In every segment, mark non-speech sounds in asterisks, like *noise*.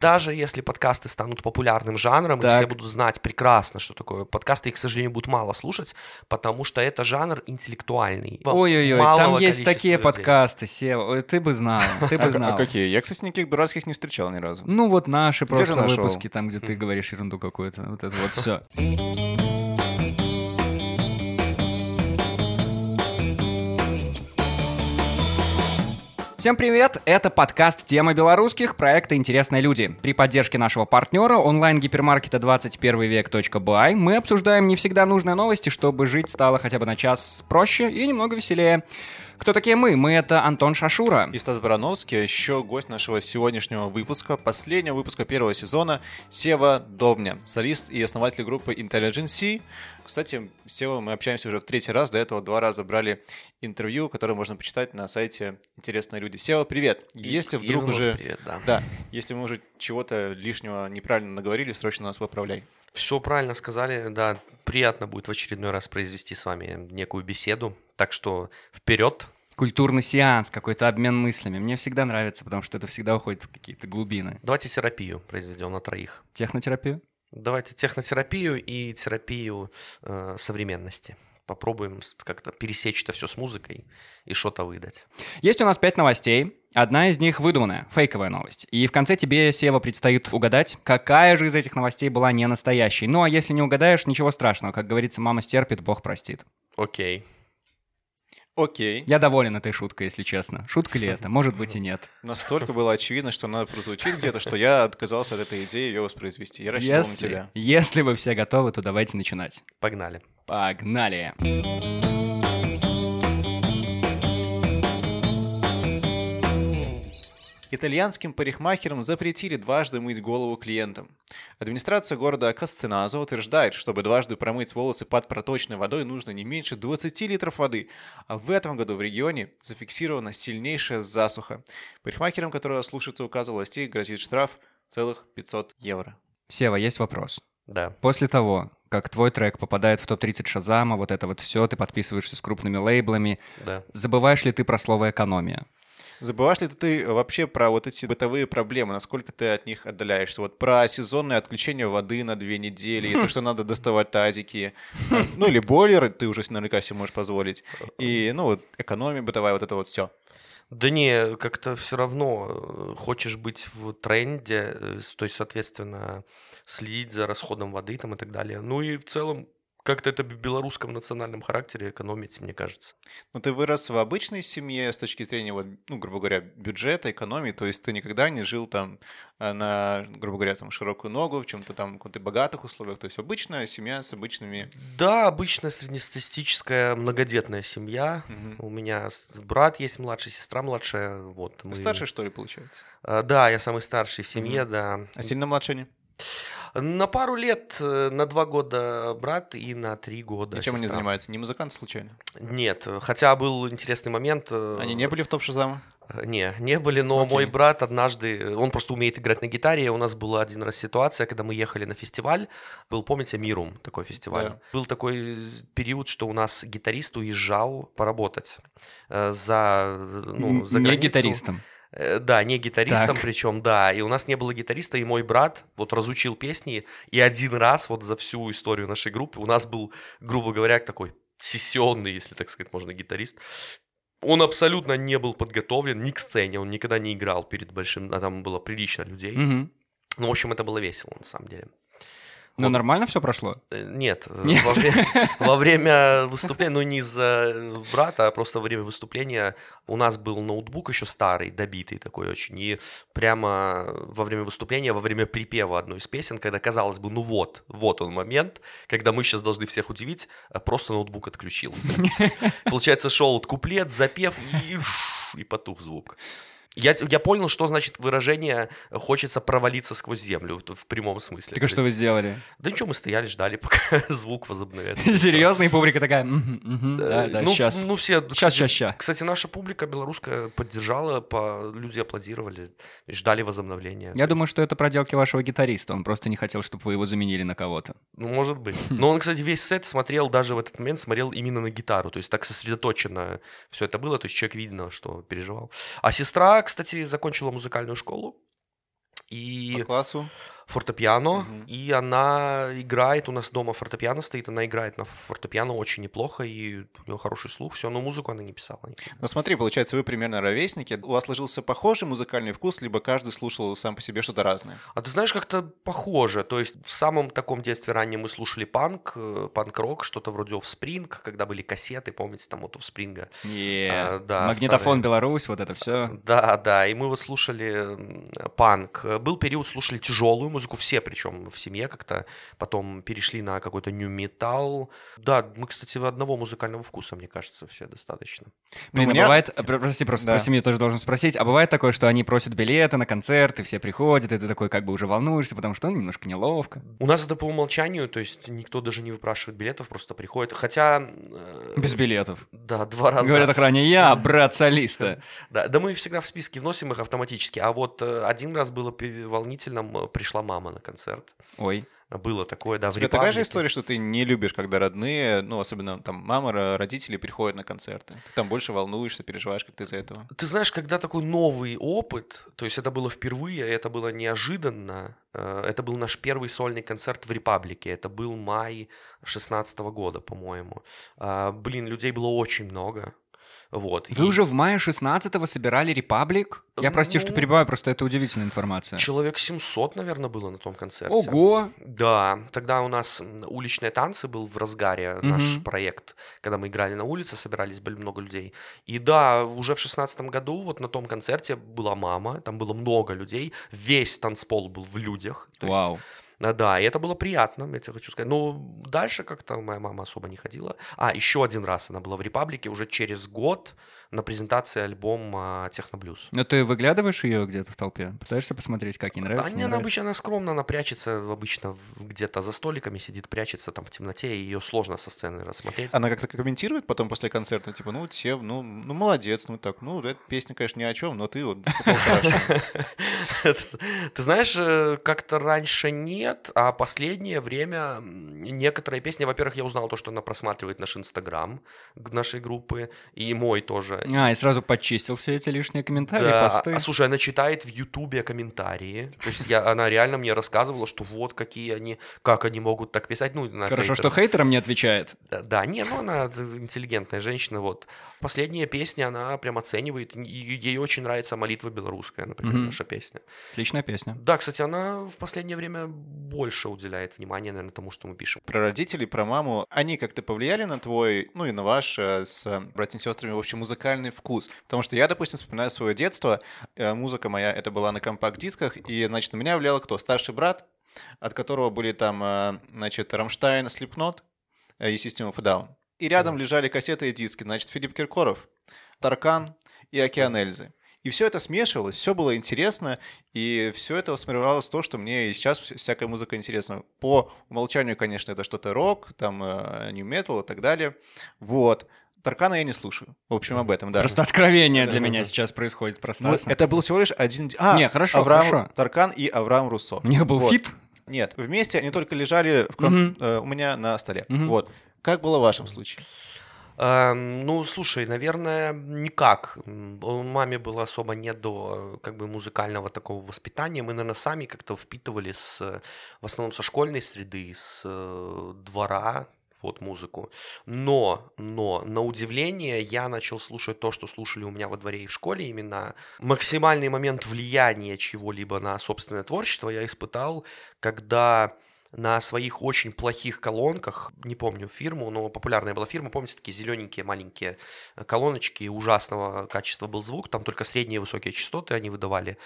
Даже если подкасты станут популярным жанром, и Так. все будут знать прекрасно, что такое подкасты, их, к сожалению, будут мало слушать, потому что это жанр интеллектуальный. Ой-ой-ой, там есть такие людей. подкасты, Сева. Ой, Ты бы знал, *laughs* ты А, бы а знал. какие? Я, кстати, никаких дурацких не встречал ни разу. Ну вот наши прошлые выпуски, там, где ты говоришь ерунду какую-то. Вот это вот все. *laughs* Всем привет! Это подкаст «Тема белорусских» проекта «Интересные люди». При поддержке нашего партнера онлайн-гипермаркета 21 век.бай мы обсуждаем не всегда нужные новости, чтобы жить стало хотя бы на час проще и немного веселее. Кто такие мы? Мы — это Антон Шашура. И Стас Барановский, а еще гость нашего сегодняшнего выпуска, последнего выпуска первого сезона, Сева Довня, солист и основатель группы Intelligence. Кстати, с Сева мы общаемся уже в третий раз, до этого два раза брали интервью, которое можно почитать на сайте «Интересные люди». Сева, привет! Если И вдруг вновь уже... привет, да. Да, если мы уже чего-то лишнего неправильно наговорили, срочно нас поправляй. Все правильно сказали, да. Приятно будет в очередной раз произвести с вами некую беседу. Так что вперед. Культурный сеанс, какой-то обмен мыслями. Мне всегда нравится, потому что это всегда уходит в какие-то глубины. Давайте терапию произведем на троих. Технотерапию? Давайте технотерапию и терапию э, современности. Попробуем как-то пересечь это все с музыкой и что-то выдать. Есть у нас пять новостей. Одна из них выдуманная, фейковая новость. И в конце тебе, Сева, предстоит угадать, какая же из этих новостей была не настоящей. Ну а если не угадаешь, ничего страшного. Как говорится, мама стерпит, Бог простит. Окей. Окей. Я доволен этой шуткой, если честно. Шутка ли это? Может быть и нет. *laughs* Настолько было очевидно, что она прозвучит где-то, что я отказался от этой идеи ее воспроизвести. Я рассчитывал на Если, тебя. если вы все готовы, то давайте начинать. Погнали. Погнали! Итальянским парикмахерам запретили дважды мыть голову клиентам. Администрация города Кастеназо утверждает, чтобы дважды промыть волосы под проточной водой нужно не меньше 20 литров воды, а в этом году в регионе зафиксирована сильнейшая засуха. Парикмахерам, которые слушаются указа властей, грозит штраф целых 500 евро. Сева, есть вопрос. Да. После того, как твой трек попадает в топ-30 Шазама, вот это вот все, ты подписываешься с крупными лейблами, Да. забываешь ли ты про слово «экономия»? Забываешь ли ты вообще про вот эти бытовые проблемы, насколько ты от них отдаляешься? Вот про сезонное отключение воды на две недели, и то, что надо доставать тазики, *laughs* ну или бойлеры, ты уже наверняка себе можешь позволить, и, ну, вот экономия бытовая, вот это вот все. Да не, как-то все равно э, хочешь быть в тренде, э, то есть, соответственно, следить за расходом воды там и так далее. Ну и в целом как-то это в белорусском национальном характере экономить, мне кажется. Но ты вырос в обычной семье с точки зрения, вот, ну, грубо говоря, бюджета, экономии, то есть ты никогда не жил там э, на, грубо говоря, там широкую ногу, в чем-то там каких-то богатых условиях, то есть обычная семья с обычными... Да, обычная среднестатистическая многодетная семья. Мгм. У меня брат есть младший, сестра младшая. Вот, Ты мы- Старше, что ли, получается? А, Да, я самый старший в семье, да. А сильно младше они? На пару лет, э, на два года брат и на три года чем они сестра. занимаются? Не музыканты случайно? Нет, хотя был интересный момент. э, Они не были в топ Шазама? Э, Не, не были, но Окей. мой брат однажды, он просто умеет играть на гитаре. У нас была один раз ситуация, когда мы ехали на фестиваль. Был, помните, Мирум такой фестиваль? Да. Был такой период, что у нас гитарист уезжал поработать за, ну, за не границу. гитаристом. Э, Да, не гитаристом Так. причем, да. И у нас не было гитариста, и мой брат вот разучил песни. И один раз вот за всю историю нашей группы у нас был, грубо говоря, такой сессионный, если так сказать, можно, гитарист. Он абсолютно не был подготовлен ни к сцене, он никогда не играл перед большим, а там было прилично людей. Мгм. Ну, в общем, это было весело, на самом деле. Ну, Вот. нормально все прошло? Э, Нет, *laughs* э, Нет. Во, время, во время выступления, ну не из-за э, брата, а просто во время выступления у нас был ноутбук еще старый, добитый такой очень, и прямо во время выступления, во время припева одной из песен, когда казалось бы, ну вот, вот он момент, когда мы сейчас должны всех удивить, а просто ноутбук отключился. *laughs* Получается, шел куплет, запев, и, и потух звук. Я, я понял, что значит выражение «хочется провалиться сквозь землю» в, в прямом смысле. Так а То что вы сделали? да ничего, мы стояли, ждали, *laughs* пока звук возобновится. *laughs* Серьезно? И публика такая, «Мгм, мгм, да, да, ну, сейчас. Ну, все, Щас, кстати, щас, щас. Кстати, наша публика белорусская поддержала, по, люди аплодировали, ждали возобновления. Я думаю, что это проделки вашего гитариста. Он просто не хотел, чтобы вы его заменили на кого-то. Ну, может быть. Но он, кстати, весь сет смотрел, даже в этот момент смотрел именно на гитару. То есть так сосредоточенно все это было. То есть человек видно, что переживал. А сестра, кстати, закончила музыкальную школу. И По классу? Фортепиано, Мгм. и она играет, у нас дома фортепиано стоит, она играет на фортепиано очень неплохо, и у нее хороший слух, все, но музыку она не писала. никогда. Ну смотри, получается, вы примерно ровесники. У вас сложился похожий музыкальный вкус, либо каждый слушал сам по себе что-то разное? А ты знаешь, как-то похоже. То есть в самом таком детстве раннем мы слушали панк, э, панк-рок, что-то вроде Offspring, когда были кассеты, помните, там вот Offspring. Е, А, да, Магнитофон старые. Беларусь, вот это все. Да, да, и мы вот слушали панк. Был период, слушали тяжелую музыку, все причем в семье как-то. Потом перешли на какой-то нью металл. Да, мы, кстати, одного музыкального вкуса, мне кажется, все достаточно. Блин, у а меня- бывает, а, про- прости, просто Да. про семью тоже должен спросить, а бывает такое, что они просят билеты на концерты, все приходят, и ты такой как бы уже волнуешься, потому что ну, немножко неловко. У нас это по умолчанию, то есть никто даже не выпрашивает билетов, просто приходит. Хотя... э, Без билетов. Да, два раза. Говорят охране, я брат солиста. Да, да мы всегда в списке вносим их автоматически. А вот э, один раз было волнительным, э, пришла мама на концерт. Ой. Было такое, да, У тебя такая же история, что ты не любишь, когда родные, ну, особенно там мама, ро- родители приходят на концерты. Ты там больше волнуешься, переживаешь как-то из-за этого. Ты знаешь, когда такой новый опыт, то есть это было впервые, это было неожиданно, э, это был наш первый сольный концерт в Репаблике, это был май 16 года, по-моему. А, Блин, людей было очень много. Вот. Вы и уже в мае 16-го собирали Репаблик? Я прости, что Ну, перебиваю, просто это удивительная информация. Человек 700, наверное, было на том концерте. Ого! Да, тогда у нас уличные танцы был в разгаре наш Мгм. проект, когда мы играли на улице, собирались были много людей. И да, уже в шестнадцатом году вот на том концерте была мама, там было много людей, весь танцпол был в людях. то есть, Вау. А, да, и это было приятно, я тебе хочу сказать. Но дальше как-то моя мама особо не ходила. А, еще один раз она была в Репаблике уже через год на презентации альбома Техноблюз. Ну ты выглядываешь ее где-то в толпе? Пытаешься посмотреть, как ей нравится? Они, не она нравится? обычно она скромно, она прячется обычно где-то за столиками, сидит, прячется там в темноте, и ее сложно со сцены рассмотреть. Она как-то комментирует потом после концерта, типа, ну, те, ну, ну, молодец, ну, так, ну, эта песня, конечно, ни о чем, но ты вот. *laughs* Ты знаешь, э, как-то раньше нет, а последнее время некоторые песни, во-первых, я узнал то, что она просматривает наш инстаграм нашей группы, и мой тоже. А, и сразу подчистил все эти лишние комментарии, Да, посты. а, слушай, она читает в Ютубе комментарии. То есть я, она реально мне рассказывала, что вот какие они, как они могут так писать. Ну, на Хорошо, хейтер- что хейтерам не отвечает. Да, да, не, ну она интеллигентная женщина, вот. Последняя песня, она прям оценивает, и ей очень нравится «Молитва белорусская», например, Мгм. наша песня. Отличная песня. Да, кстати, она в последнее время больше уделяет внимания, наверное, тому, что мы пишем. Про родителей, про маму, они как-то повлияли на твой, ну и на ваш э, с братьями и сестрами, в общем, музыкальный вкус? Потому что я, допустим, вспоминаю свое детство, э, музыка моя, это была на компакт-дисках, и, значит, на меня влиял кто? Старший брат, от которого были там, э, значит, Рамштайн, Слепнот и System of Down. И рядом лежали кассеты и диски, значит, Филипп Киркоров, Таркан и Океан Эльзы. И все это смешивалось, все было интересно, и все это сформировалось то, что мне и сейчас вся- всякая музыка интересна. По умолчанию, конечно, это что-то рок, там, нью метал и так далее. Вот. Таркана я не слушаю. В общем, об этом, да. Просто откровение для Да. меня сейчас происходит про Ну, Стаса. это был всего лишь один... А, Не, хорошо, Авраам, хорошо. Таркан и Авраам Руссо. У них был Вот. фит. Нет, вместе они только лежали в э, у меня на столе. Мгм. Вот. Как было в вашем случае? Эм, ну, слушай, наверное, никак. Маме было особо не до как бы музыкального такого воспитания. Мы, наверное, сами как-то впитывали с, в основном со школьной среды, с э, двора, вот музыку. Но, но, на удивление, я начал слушать то, что слушали у меня во дворе и в школе. Именно максимальный момент влияния чего-либо на собственное творчество я испытал, когда на своих очень плохих колонках, не помню фирму, но популярная была фирма, помните, такие зелененькие маленькие э, колоночки, ужасного качества был звук, там только средние и высокие частоты они выдавали.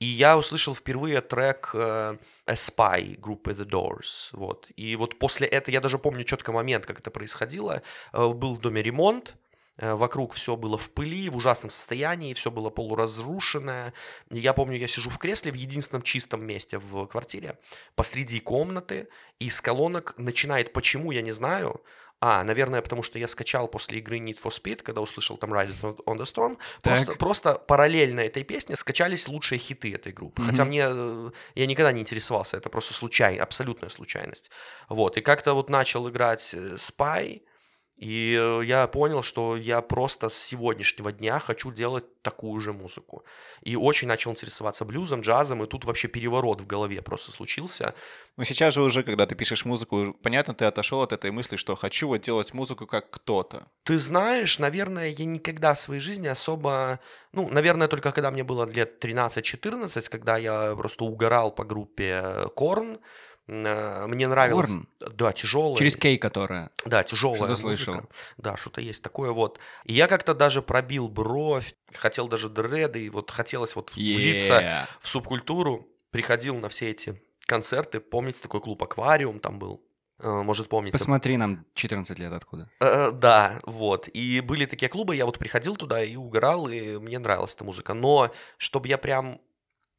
И я услышал впервые трек э, A Spy группы The Doors. Вот. И вот после этого, я даже помню четко момент, как это происходило. Э, был в доме ремонт, вокруг все было в пыли, в ужасном состоянии, все было полуразрушенное. Я помню, я сижу в кресле в единственном чистом месте в квартире, посреди комнаты, и с колонок начинает, почему, я не знаю, а, наверное, потому что я скачал после игры Need for Speed, когда услышал там Ride on the Storm, просто, Так. просто параллельно этой песне скачались лучшие хиты этой группы. Мгм. Хотя мне, э, я никогда не интересовался, это просто случай, абсолютная случайность. Вот, и как-то вот начал играть э, Spy, И э, я понял, что я просто с сегодняшнего дня хочу делать такую же музыку. И очень начал интересоваться блюзом, джазом, и тут вообще переворот в голове просто случился. Но сейчас же уже, когда ты пишешь музыку, понятно, ты отошел от этой мысли, что хочу вот делать музыку как кто-то. Ты знаешь, наверное, я никогда в своей жизни особо... Ну, наверное, только когда мне было лет 13-14, когда я просто угорал по группе Корн, Э, мне нравилось... Корн? Да, тяжелая. Через кей, которая. Да, тяжелая Что-то слышал. Да, что-то есть такое вот. И я как-то даже пробил бровь, хотел даже дреды, и вот хотелось вот влиться Yeah. в субкультуру. Приходил на все эти концерты. Помните, такой клуб «Аквариум» там был? Э, Может, помните? Посмотри нам 14 лет откуда. Э, Да, вот. И были такие клубы, я вот приходил туда и угорал, и мне нравилась эта музыка. Но чтобы я прям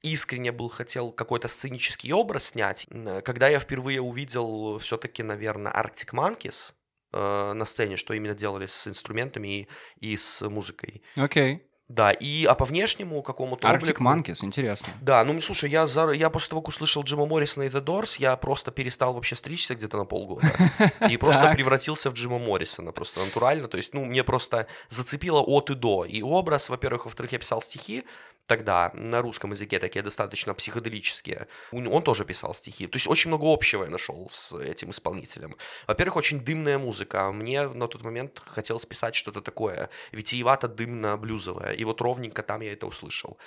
искренне был хотел какой-то сценический образ снять, когда я впервые увидел все-таки, наверное, Arctic Monkeys э, на сцене, что именно делали с инструментами и, и с музыкой. Окей. Да, и а по внешнему какому-то Arctic облику- Monkeys, интересно. Да, ну слушай, я, за- я после того, как услышал Джима Моррисона и The Doors, я просто перестал вообще стричься где-то на полгода. *laughs* И просто превратился в Джима Моррисона, просто натурально. То есть, ну, мне просто зацепило от и до. И образ, во-первых, во-вторых, я писал стихи тогда на русском языке, такие достаточно психоделические. Он тоже писал стихи. То есть, очень много общего я нашел с этим исполнителем. Во-первых, очень дымная музыка. Мне на тот момент хотелось писать что-то такое витиевато-дымно-блюзовое. И вот ровненько там я это услышал.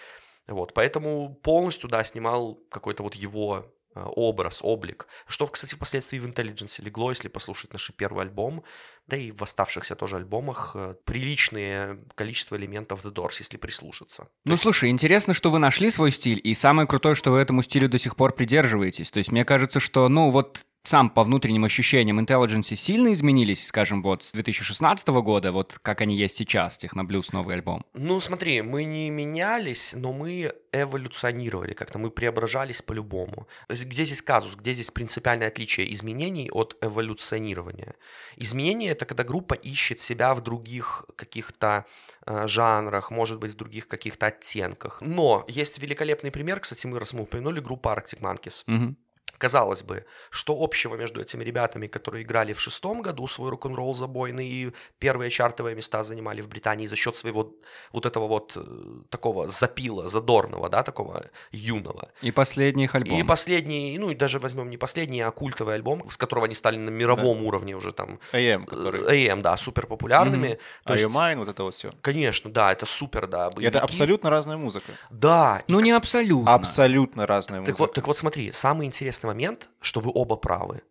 Вот, поэтому полностью, да, снимал какой-то вот его э, образ, облик. Что, кстати, впоследствии в Intelligence легло, если послушать наш первый альбом, да и в оставшихся тоже альбомах, э, приличное количество элементов The Doors, если прислушаться. Ну, слушай, интересно, что вы нашли свой стиль, и самое крутое, что вы этому стилю до сих пор придерживаетесь. То есть мне кажется, что, ну, вот сам по внутренним ощущениям Intelligence сильно изменились, скажем, вот с 2016 года, вот как они есть сейчас, Техноблюз, новый альбом. Ну, смотри, мы не менялись, но мы эволюционировали как-то, мы преображались по-любому. Где здесь казус, где здесь принципиальное отличие изменений от эволюционирования? Изменение — это когда группа ищет себя в других каких-то э, жанрах, может быть, в других каких-то оттенках. Но есть великолепный пример, кстати, мы раз мы упомянули группу Arctic Monkeys. Мгм. Казалось бы, что общего между этими ребятами, которые играли в шестом году свой рок-н-ролл забойный и первые чартовые места занимали в Британии за счет своего вот этого вот э, такого запила, задорного, да, такого юного. И последний их альбом. И последний, ну и даже возьмем не последний, а культовый альбом, с которого они стали на мировом уровне уже там, AM, э, который... AM, да, супер популярными. То Are есть, You Mine, вот это вот все. конечно, да, это супер, да. Это боевики. абсолютно разная музыка. Да, и Ну, не абсолютно. Абсолютно разная Так музыка. вот, так вот смотри, самый интересный момент, что вы оба правы.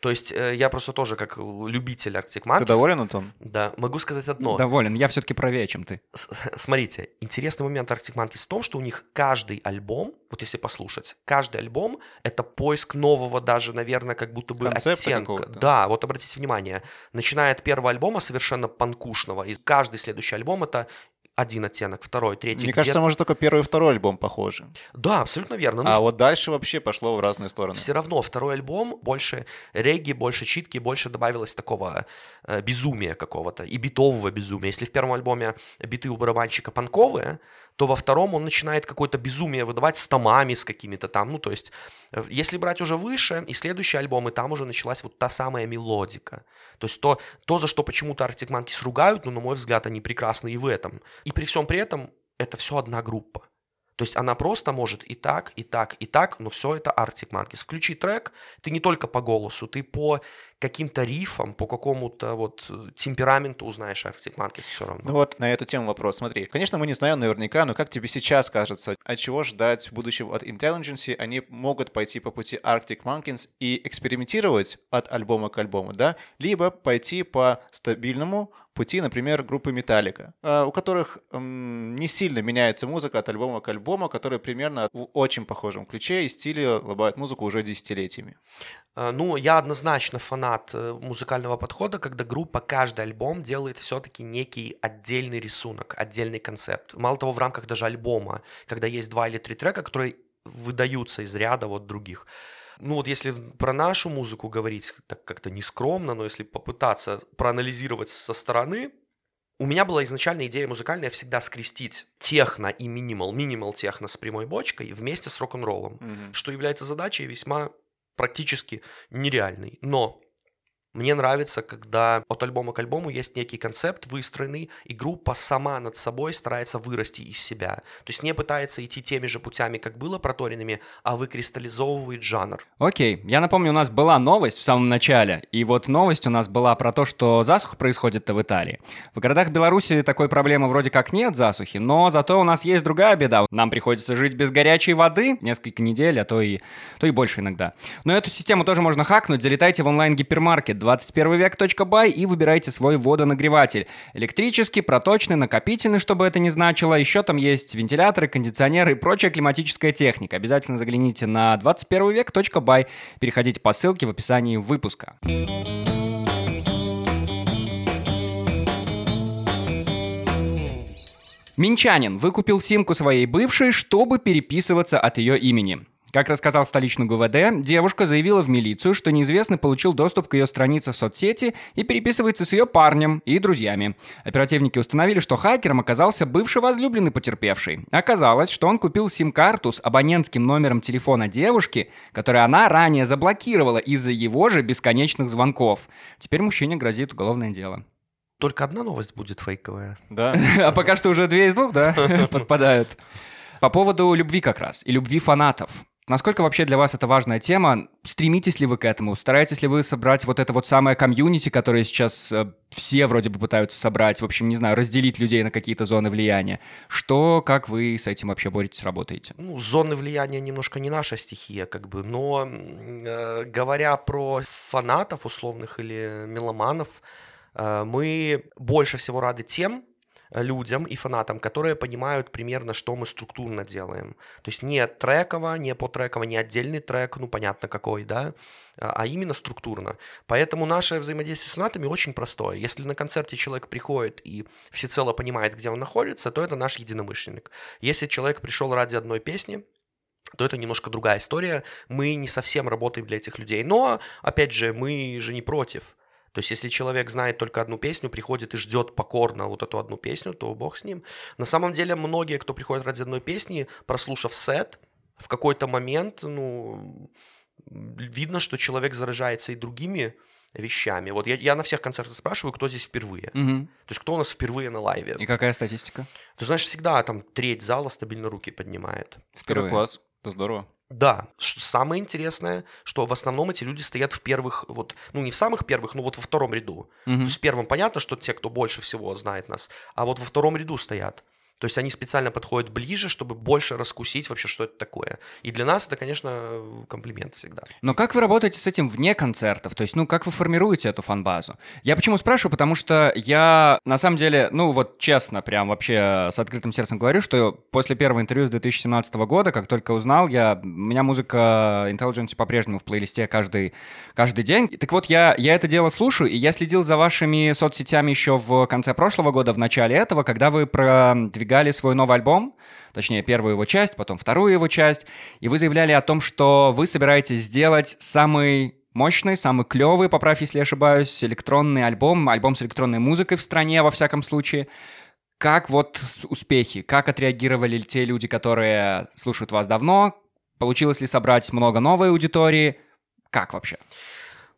То есть э, я просто тоже как любитель Arctic Monkeys. Ты доволен, Антон? Да, могу сказать одно. Доволен, я все-таки правее, чем ты. С- Смотрите, интересный момент Arctic Monkeys в том, что у них каждый альбом, вот если послушать, каждый альбом — это поиск нового даже, наверное, как будто бы Концепта оттенка. Да, вот обратите внимание, начиная от первого альбома совершенно панкушного, и каждый следующий альбом — это один оттенок, второй, третий. Мне кажется, может, только первый и второй альбом похожи. Да, абсолютно верно. Ну, А вот дальше вообще пошло в разные стороны. все равно второй альбом больше регги, больше читки, больше добавилось такого э, безумия какого-то и битового безумия. Если в первом альбоме биты у барабанщика панковые, то во втором он начинает какое-то безумие выдавать с томами, с какими-то там. Ну, то есть, э, если брать уже выше, и следующий альбом, и там уже началась вот та самая мелодика. То есть то, то за что почему-то Arctic Monkeys ругают, но, на мой взгляд, они прекрасны и в этом. И при всем при этом это все одна группа. То есть она просто может и так, и так, и так, но все это Arctic Monkeys. Включи трек, ты не только по голосу, ты по каким-то рифам, по какому-то вот э, темпераменту узнаешь Arctic Monkeys все равно. Ну вот на эту тему вопрос. Смотри, конечно, мы не знаем наверняка, но как тебе сейчас кажется, от чего ждать в будущем от Intelligence? Они могут пойти по пути Arctic Monkeys и экспериментировать от альбома к альбому, да? Либо пойти по стабильному пути, например, группы Металлика, у которых м, не сильно меняется музыка от альбома к альбому, которые примерно в очень похожем ключе и стиле лобают музыку уже десятилетиями. А, Ну, я однозначно фанат э, музыкального подхода, когда группа каждый альбом делает все-таки некий отдельный рисунок, отдельный концепт. Мало того, в рамках даже альбома, когда есть два или три трека, которые выдаются из ряда вот других. Ну вот если про нашу музыку говорить так как-то нескромно, но если попытаться проанализировать со стороны, у меня была изначально идея музыкальная всегда скрестить техно и минимал, минимал техно с прямой бочкой вместе с рок-н-роллом, что является задачей весьма практически нереальной. Но Мне нравится, когда от альбома к альбому есть некий концепт выстроенный, и группа сама над собой старается вырасти из себя. То есть не пытается идти теми же путями, как было проторенными, а выкристаллизовывает жанр. Окей, я напомню, у нас была новость в самом начале, и вот новость у нас была про то, что засуха происходит в Италии. В городах Беларуси такой проблемы вроде как нет засухи, но зато у нас есть другая беда. Нам приходится жить без горячей воды несколько недель, а то и, то и больше иногда. Но эту систему тоже можно хакнуть. Залетайте в онлайн-гипермаркет 21век.бай и выбирайте свой водонагреватель. Электрический, проточный, накопительный, чтобы это не значило. Еще там есть вентиляторы, кондиционеры и прочая климатическая техника. Обязательно загляните на 21век.бай. Переходите по ссылке в описании выпуска. Минчанин выкупил симку своей бывшей, чтобы переписываться от ее имени. Как рассказал столичный ГУВД, девушка заявила в милицию, что неизвестный получил доступ к ее странице в соцсети и переписывается с ее парнем и друзьями. Оперативники установили, что хакером оказался бывший возлюбленный потерпевший. Оказалось, что он купил сим-карту с абонентским номером телефона девушки, который она ранее заблокировала из-за его же бесконечных звонков. Теперь мужчине грозит уголовное дело. Только одна новость будет фейковая. Да. *laughs* А пока что уже две из двух, да, *laughs* подпадают. По поводу любви как раз, и любви фанатов. Насколько вообще для вас это важная тема? Стремитесь ли вы к этому? Стараетесь ли вы собрать вот это вот самое комьюнити, которое сейчас э, все вроде бы пытаются собрать? В общем, не знаю, разделить людей на какие-то зоны влияния. Что, как вы с этим вообще боретесь, работаете? Ну, зоны влияния немножко не наша стихия, как бы, но э, говоря про фанатов условных или меломанов, э, мы больше всего рады тем, людям и фанатам, которые понимают примерно, что мы структурно делаем. То есть не треково, не по треково, не отдельный трек, ну понятно какой, да, а, а именно структурно. Поэтому наше взаимодействие с фанатами очень простое. Если на концерте человек приходит и всецело понимает, где он находится, то это наш единомышленник. Если человек пришел ради одной песни, то это немножко другая история. Мы не совсем работаем для этих людей. Но, опять же, мы же не против. То есть, если человек знает только одну песню, приходит и ждет покорно вот эту одну песню, то бог с ним. На самом деле, многие, кто приходит ради одной песни, прослушав сет, в какой-то момент, ну, видно, что человек заражается и другими вещами. Вот я, я на всех концертах спрашиваю, кто здесь впервые. Угу. То есть, кто у нас впервые на лайве. И какая статистика? Ты знаешь, всегда там треть зала стабильно руки поднимает. Впервые. класс. Это здорово. Да, что самое интересное, что в основном эти люди стоят в первых, вот, ну не в самых первых, но вот во втором ряду. Мгм. То есть в первом понятно, что те, кто больше всего знает нас, а вот во втором ряду стоят. То есть они специально подходят ближе, чтобы больше раскусить вообще, что это такое. И для нас это, конечно, комплимент всегда. Но как вы работаете с этим вне концертов? То есть, ну, как вы формируете эту фан-базу? Я почему спрашиваю? Потому что я, на самом деле, ну, вот честно, прям вообще с открытым сердцем говорю, что после первого интервью с 2017 года, как только узнал, я, у меня музыка Intelligence по-прежнему в плейлисте каждый, каждый день. Так вот, я, я это дело слушаю, и я следил за вашими соцсетями еще в конце прошлого года, в начале этого, когда вы продвигали свой новый альбом, точнее, первую его часть, потом вторую его часть, и вы заявляли о том, что вы собираетесь сделать самый мощный, самый клевый, поправь, если я ошибаюсь, электронный альбом, альбом с электронной музыкой в стране, во всяком случае. Как вот успехи, как отреагировали те люди, которые слушают вас давно? Получилось ли собрать много новой аудитории? Как вообще?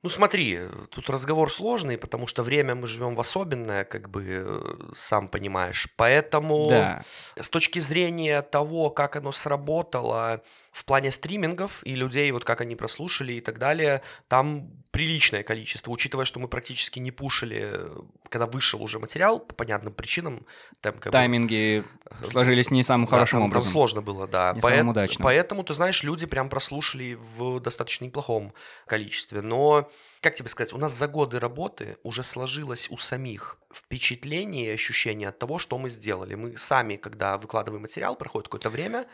Ну смотри, тут разговор сложный, потому что время мы живем в особенное, как бы, э, сам понимаешь. Поэтому Да. с точки зрения того, как оно сработало в плане стримингов и людей, вот как они прослушали и так далее, там приличное количество, учитывая, что мы практически не пушили, э, когда вышел уже материал, по понятным причинам. Там, как бы, Тайминги сложились не самым да, хорошим там, там образом. сложно было, да. Не Поэт- самым удачным. Поэтому, ты знаешь, люди прям прослушали в достаточно неплохом количестве. Но, как тебе сказать, у нас за годы работы уже сложилось у самих впечатление и ощущение от того, что мы сделали. Мы сами, когда выкладываем материал, проходит какое-то время,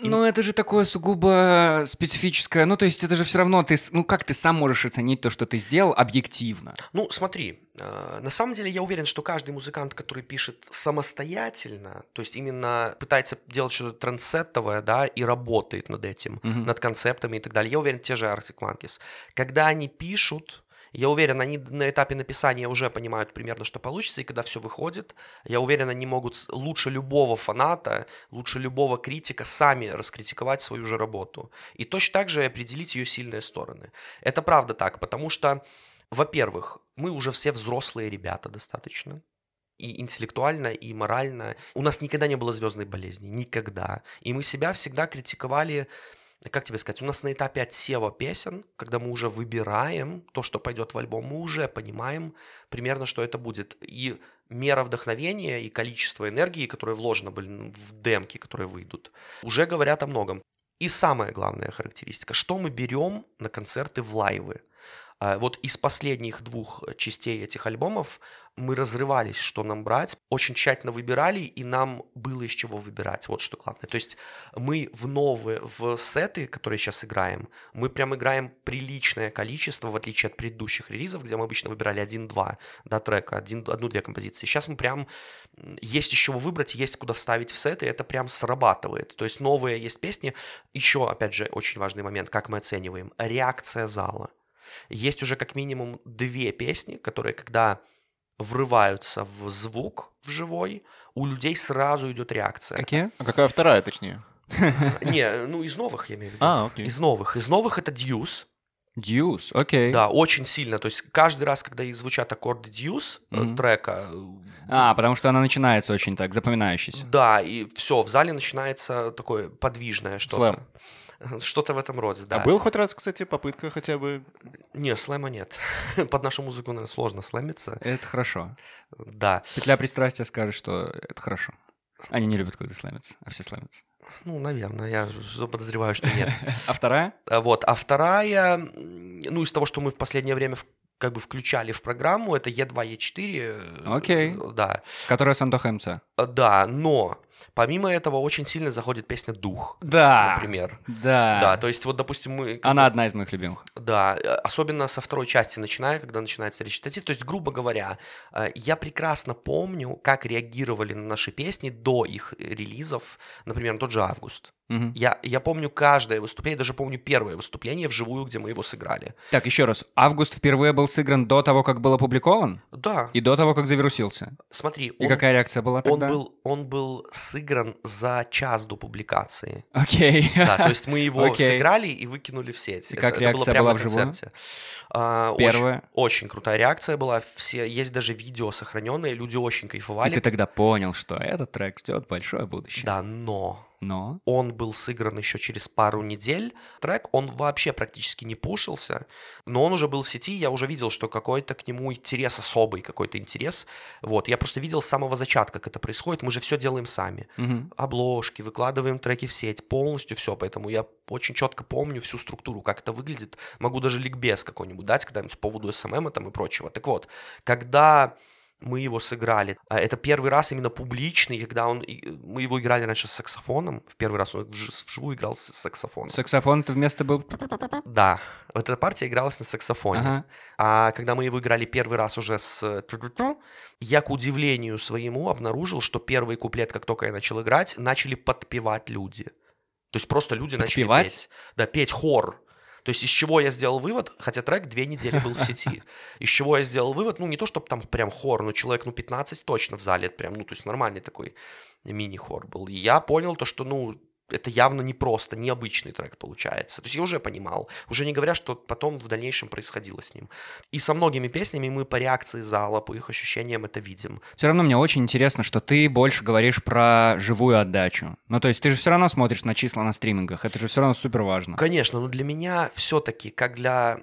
Ну, это же такое сугубо специфическое. Ну, то есть, это же все равно ты. Ну, как ты сам можешь оценить то, что ты сделал, объективно? Ну, смотри, э, на самом деле я уверен, что каждый музыкант, который пишет самостоятельно, то есть именно пытается делать что-то трендсеттовое, да, и работает над этим, Мгм. над концептами и так далее. Я уверен, те же Arctic Monkeys. Когда они пишут, я уверен, они на этапе написания уже понимают примерно, что получится, и когда все выходит, я уверен, они могут лучше любого фаната, лучше любого критика сами раскритиковать свою же работу. И точно так же определить ее сильные стороны. Это правда так, потому что Во-первых, мы уже все взрослые ребята достаточно. И интеллектуально, и морально. У нас никогда не было звездной болезни. Никогда. И мы себя всегда критиковали как тебе сказать, у нас на этапе отсева песен, когда мы уже выбираем то, что пойдет в альбом, мы уже понимаем примерно, что это будет. И мера вдохновения и количество энергии, которые вложены были в демки, которые выйдут, уже говорят о многом. И самая главная характеристика, что мы берем на концерты в лайвы. А, вот из последних двух частей этих альбомов мы разрывались, что нам брать, очень тщательно выбирали, и нам было из чего выбирать, вот что главное. То есть мы в новые, в сеты, которые сейчас играем, мы прям играем приличное количество, в отличие от предыдущих релизов, где мы обычно выбирали один-два да, трека, один, одну-две композиции. Сейчас мы прям, есть из чего выбрать, есть куда вставить в сеты, это прям срабатывает. То есть новые есть песни. Еще, опять же, очень важный момент, как мы оцениваем, реакция зала. Есть уже как минимум две песни, которые, когда врываются в звук в живой, у людей сразу идет реакция. Какие? А какая вторая, точнее? *laughs* Не, ну из новых я имею в виду. А, окей. Из новых. Из новых это Deuce. Deuce, окей. Да, очень сильно. То есть каждый раз, когда и звучат аккорды Deuce э, трека, А, потому что она начинается очень так, запоминающейся. да, и все, в зале начинается такое подвижное что-то. Слэм. *laughs* Что-то в этом роде, да. А был хоть раз, кстати, попытка хотя бы... Не, слэма нет. *laughs* Под нашу музыку, наверное, сложно слэмиться. Это хорошо. Да. Петля пристрастия скажет, что это хорошо. Они не любят, когда слэмятся, а все слэмятся. Ну, наверное, я подозреваю, что нет. *laughs* А вторая? А Вот. А вторая, ну, из того, что мы в последнее время в- как бы включали в программу, это Е2, Е4. э, Окей. Да. Которая с Антоха МЦ. Э, Да, но помимо этого очень сильно заходит песня «Дух», Да. например. Да. Да, то есть вот, допустим, мы... Она одна из моих любимых. Да, э, особенно со второй части начиная, когда начинается речитатив. То есть, грубо говоря, э, я прекрасно помню, как реагировали на наши песни до их релизов, например, на тот же «Август». Мгм. Я, я помню каждое выступление, даже помню первое выступление вживую, где мы его сыграли. Так, еще раз. Август впервые был сыгран до того, как был опубликован? Да, И до того, как завирусился? смотри, И он, какая реакция была он, тогда? был, он был сыгран за час до публикации. Окей. Да, то есть мы его *laughs* Окей. сыграли и выкинули в сеть. И как было реакция прямо была вживую? концерте. А, очень- Первая. Очень, крутая реакция была. Все, есть даже видео сохраненные, люди очень И кайфовали. ты тогда понял, что этот трек ждет большое будущее. Да, но Но... он был сыгран еще через пару недель. Трек, он вообще практически не пушился, но он уже был в сети, я уже видел, что какой-то к нему интерес особый, какой-то интерес. Вот, я просто видел с самого зачатка, как это происходит. Мы же все делаем сами. Мгм. обложки, выкладываем треки в сеть, полностью все, поэтому я очень четко помню всю структуру, как это выглядит. Могу даже ликбез какой-нибудь дать когда-нибудь по поводу СММ там и прочего. Так вот, когда мы его сыграли. а Это первый раз именно публичный, когда он, и- мы его играли раньше с саксофоном. В первый раз он вж- вживую играл с саксофоном. Саксофон ты вместо был... Да, вот эта партия игралась на саксофоне. Ага. А когда мы его играли первый раз уже с тру-тру-тру, я, к удивлению своему, обнаружил, что первый куплет, как только я начал играть, начали подпевать люди. То есть просто люди начали Подпевать? петь. Да, петь хор. То есть из чего я сделал вывод, хотя трек две недели был в сети, *laughs* из чего я сделал вывод, ну не то, чтобы там прям хор, но человек, ну 15 точно в зале, прям, ну то есть нормальный такой мини-хор был. И я понял то, что, ну, это явно не просто, необычный трек получается. То есть я уже понимал, уже не говоря, что потом в дальнейшем происходило с ним. И со многими песнями мы по реакции зала, по их ощущениям это видим. Все равно мне очень интересно, что ты больше говоришь про живую отдачу. Ну, то есть ты же все равно смотришь на числа на стримингах. Это же все равно супер важно. Конечно, но для меня все-таки, как для...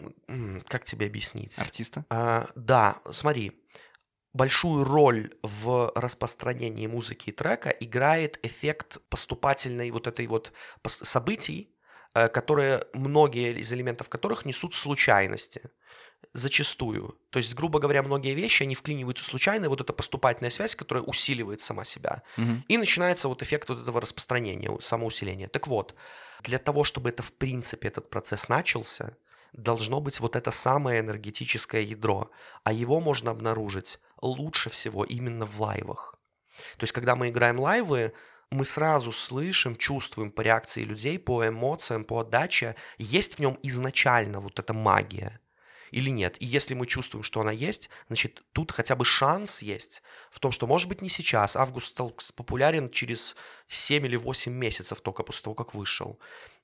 Как тебе объяснить? Артиста? А, да, смотри, большую роль в распространении музыки и трека играет эффект поступательной вот этой вот событий, э, которые, многие из элементов которых несут случайности. Зачастую. То есть, грубо говоря, многие вещи, они вклиниваются случайно, вот эта поступательная связь, которая усиливает сама себя. Мгм. И начинается вот эффект вот этого распространения, самоусиления. Так вот, для того, чтобы это в принципе, этот процесс начался, должно быть вот это самое энергетическое ядро, а его можно обнаружить лучше всего именно в лайвах. То есть, когда мы играем лайвы, мы сразу слышим, чувствуем по реакции людей, по эмоциям, по отдаче, есть в нем изначально вот эта магия. или нет. И если мы чувствуем, что она есть, значит, тут хотя бы шанс есть в том, что, может быть, не сейчас. Август стал популярен через 7 или 8 месяцев только после того, как вышел.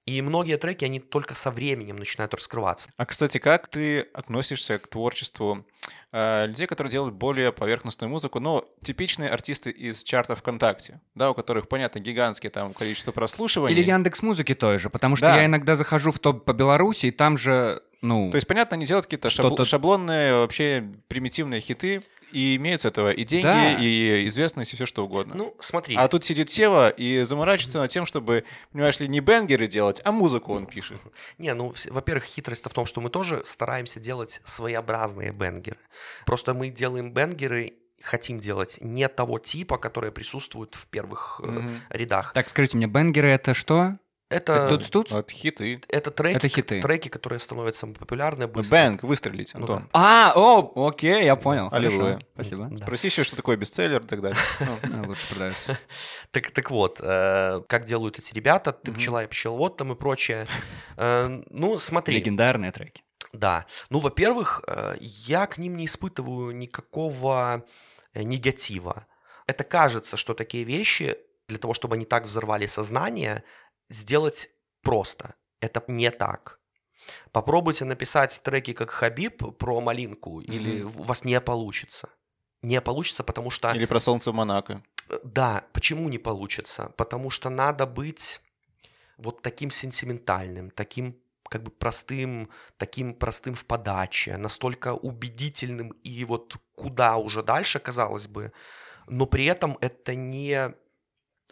И многие треки, они только со временем начинают раскрываться. А, кстати, как ты относишься к творчеству э, людей, которые делают более поверхностную музыку, но типичные артисты из чарта ВКонтакте, да, у которых, понятно, гигантские там количество прослушиваний. Или Яндекс Музыки той же, потому что Да. я иногда захожу в топ по Беларуси, и там же, ну... То есть, понятно, они делают какие-то Что-то- шабл- шаблонные, вообще примитивные хиты, и имеют с этого и деньги, Да. и известность, и все что угодно. Ну, смотри. А тут сидит Сева и заморачивается над тем, чтобы, понимаешь ли, не бенгеры делать, а музыку он пишет. *laughs* Не, ну, во-первых, хитрость в том, что мы тоже стараемся делать своеобразные бенгеры. Просто мы делаем бенгеры, хотим делать не того типа, которые присутствуют в первых э, Мгм. рядах. Так, скажите мне, бенгеры это что? Это, Тут студ? Вот хиты. это треки, Это хиты. треки, которые становятся популярны быстро. Бэнк, выстрелить, Ну Антон. А, о, окей, я понял. Аллилуйя. Хорошо, Спасибо. Да. Спроси еще, что такое бестселлер и так далее. *laughs* Ну, Лучше продается. *laughs* Так, так вот, э, как делают эти ребята, ты пчела и пчеловод там и прочее. Э, ну, смотри. Легендарные треки. Да. Ну, во-первых, э, я к ним не испытываю никакого негатива. Это кажется, что такие вещи, для того, чтобы они так взорвали сознание, сделать просто. Это не так. Попробуйте написать треки как Хабиб про малинку, или Мгм. у вас не получится. Не получится, потому что... Или про солнце в Монако. Э, Да, почему не получится? Потому что надо быть вот таким сентиментальным, таким как бы простым, таким простым в подаче, настолько убедительным и вот куда уже дальше, казалось бы, но при этом это не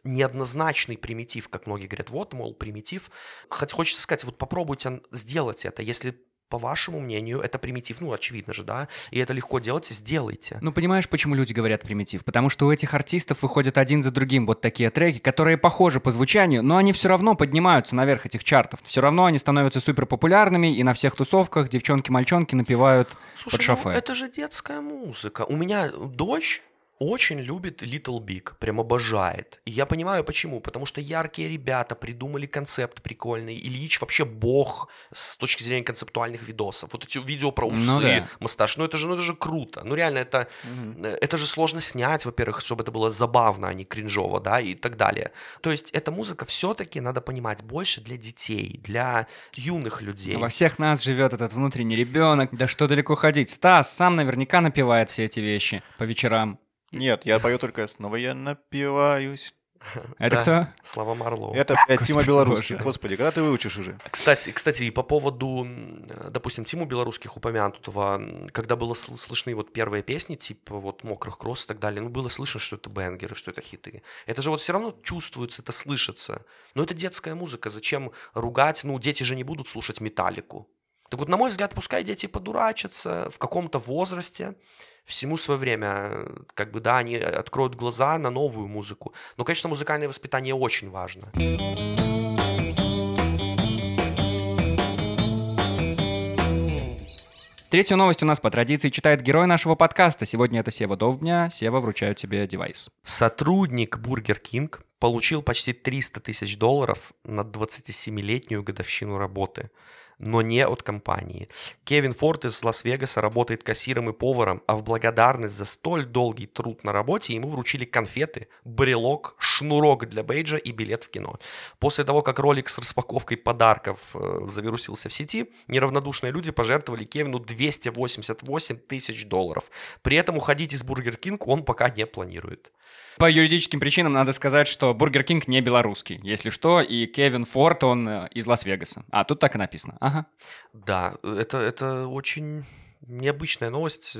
неоднозначный примитив, как многие говорят, вот, мол, примитив. Хоть хочется сказать, вот попробуйте сделать это, если по вашему мнению, это примитив, ну, очевидно же, да, и это легко делать, сделайте. Ну, понимаешь, почему люди говорят примитив? Потому что у этих артистов выходят один за другим вот такие треки, которые похожи по звучанию, но они все равно поднимаются наверх этих чартов. Все равно они становятся супер популярными, и на всех тусовках девчонки-мальчонки напевают Слушай, под ну, шофе. это же детская музыка. У меня дочь очень любит Little Big, прям обожает. И я понимаю почему. Потому что яркие ребята придумали концепт прикольный. Ильич вообще бог с точки зрения концептуальных видосов. Вот эти видео про усы, Ну да. мусташ, ну это же, ну это же круто. Ну реально это, э, это же сложно снять, во-первых, чтобы это было забавно, а не кринжово, да, и так далее. То есть эта музыка все-таки, надо понимать, больше для детей, для юных людей. Во всех нас живет этот внутренний ребенок. Да что далеко ходить. Стас сам наверняка напевает все эти вещи по вечерам. Нет, я пою только «Снова я напиваюсь». *laughs* Это Да. кто? Слава Марлоу. Это, блядь, Тима Белорусский. боже. Господи, когда ты выучишь уже? Кстати, кстати, и по поводу, допустим, Тиму Белорусских упомянутого, когда было сл- слышны вот первые песни, типа вот «Мокрых кросс» и так далее, ну, было слышно, что это бенгеры, что это хиты. Это же вот все равно чувствуется, это слышится. Но это детская музыка, зачем ругать? Ну, дети же не будут слушать металлику. Так вот, на мой взгляд, пускай дети подурачатся в каком-то возрасте, всему свое время, как бы, да, они откроют глаза на новую музыку. Но, конечно, музыкальное воспитание очень важно. Третью новость у нас по традиции читает герой нашего подкаста. Сегодня это Сева Довбня. Сева, вручаю тебе девайс. Сотрудник Burger King получил почти 300 тысяч долларов на 27-летнюю годовщину работы, но не от компании. Кевин Форд из Лас-Вегаса работает кассиром и поваром, а в благодарность за столь долгий труд на работе ему вручили конфеты, брелок, шнурок для бейджа и билет в кино. После того, как ролик с распаковкой подарков э, завирусился в сети, неравнодушные люди пожертвовали Кевину 288 тысяч долларов. При этом уходить из Бургер Кинг он пока не планирует. По юридическим причинам надо сказать, что Бургер Кинг не белорусский, если что, и Кевин Форд, он э, из Лас-Вегаса. А, тут так и написано. Ага. Да, это, это очень необычная новость.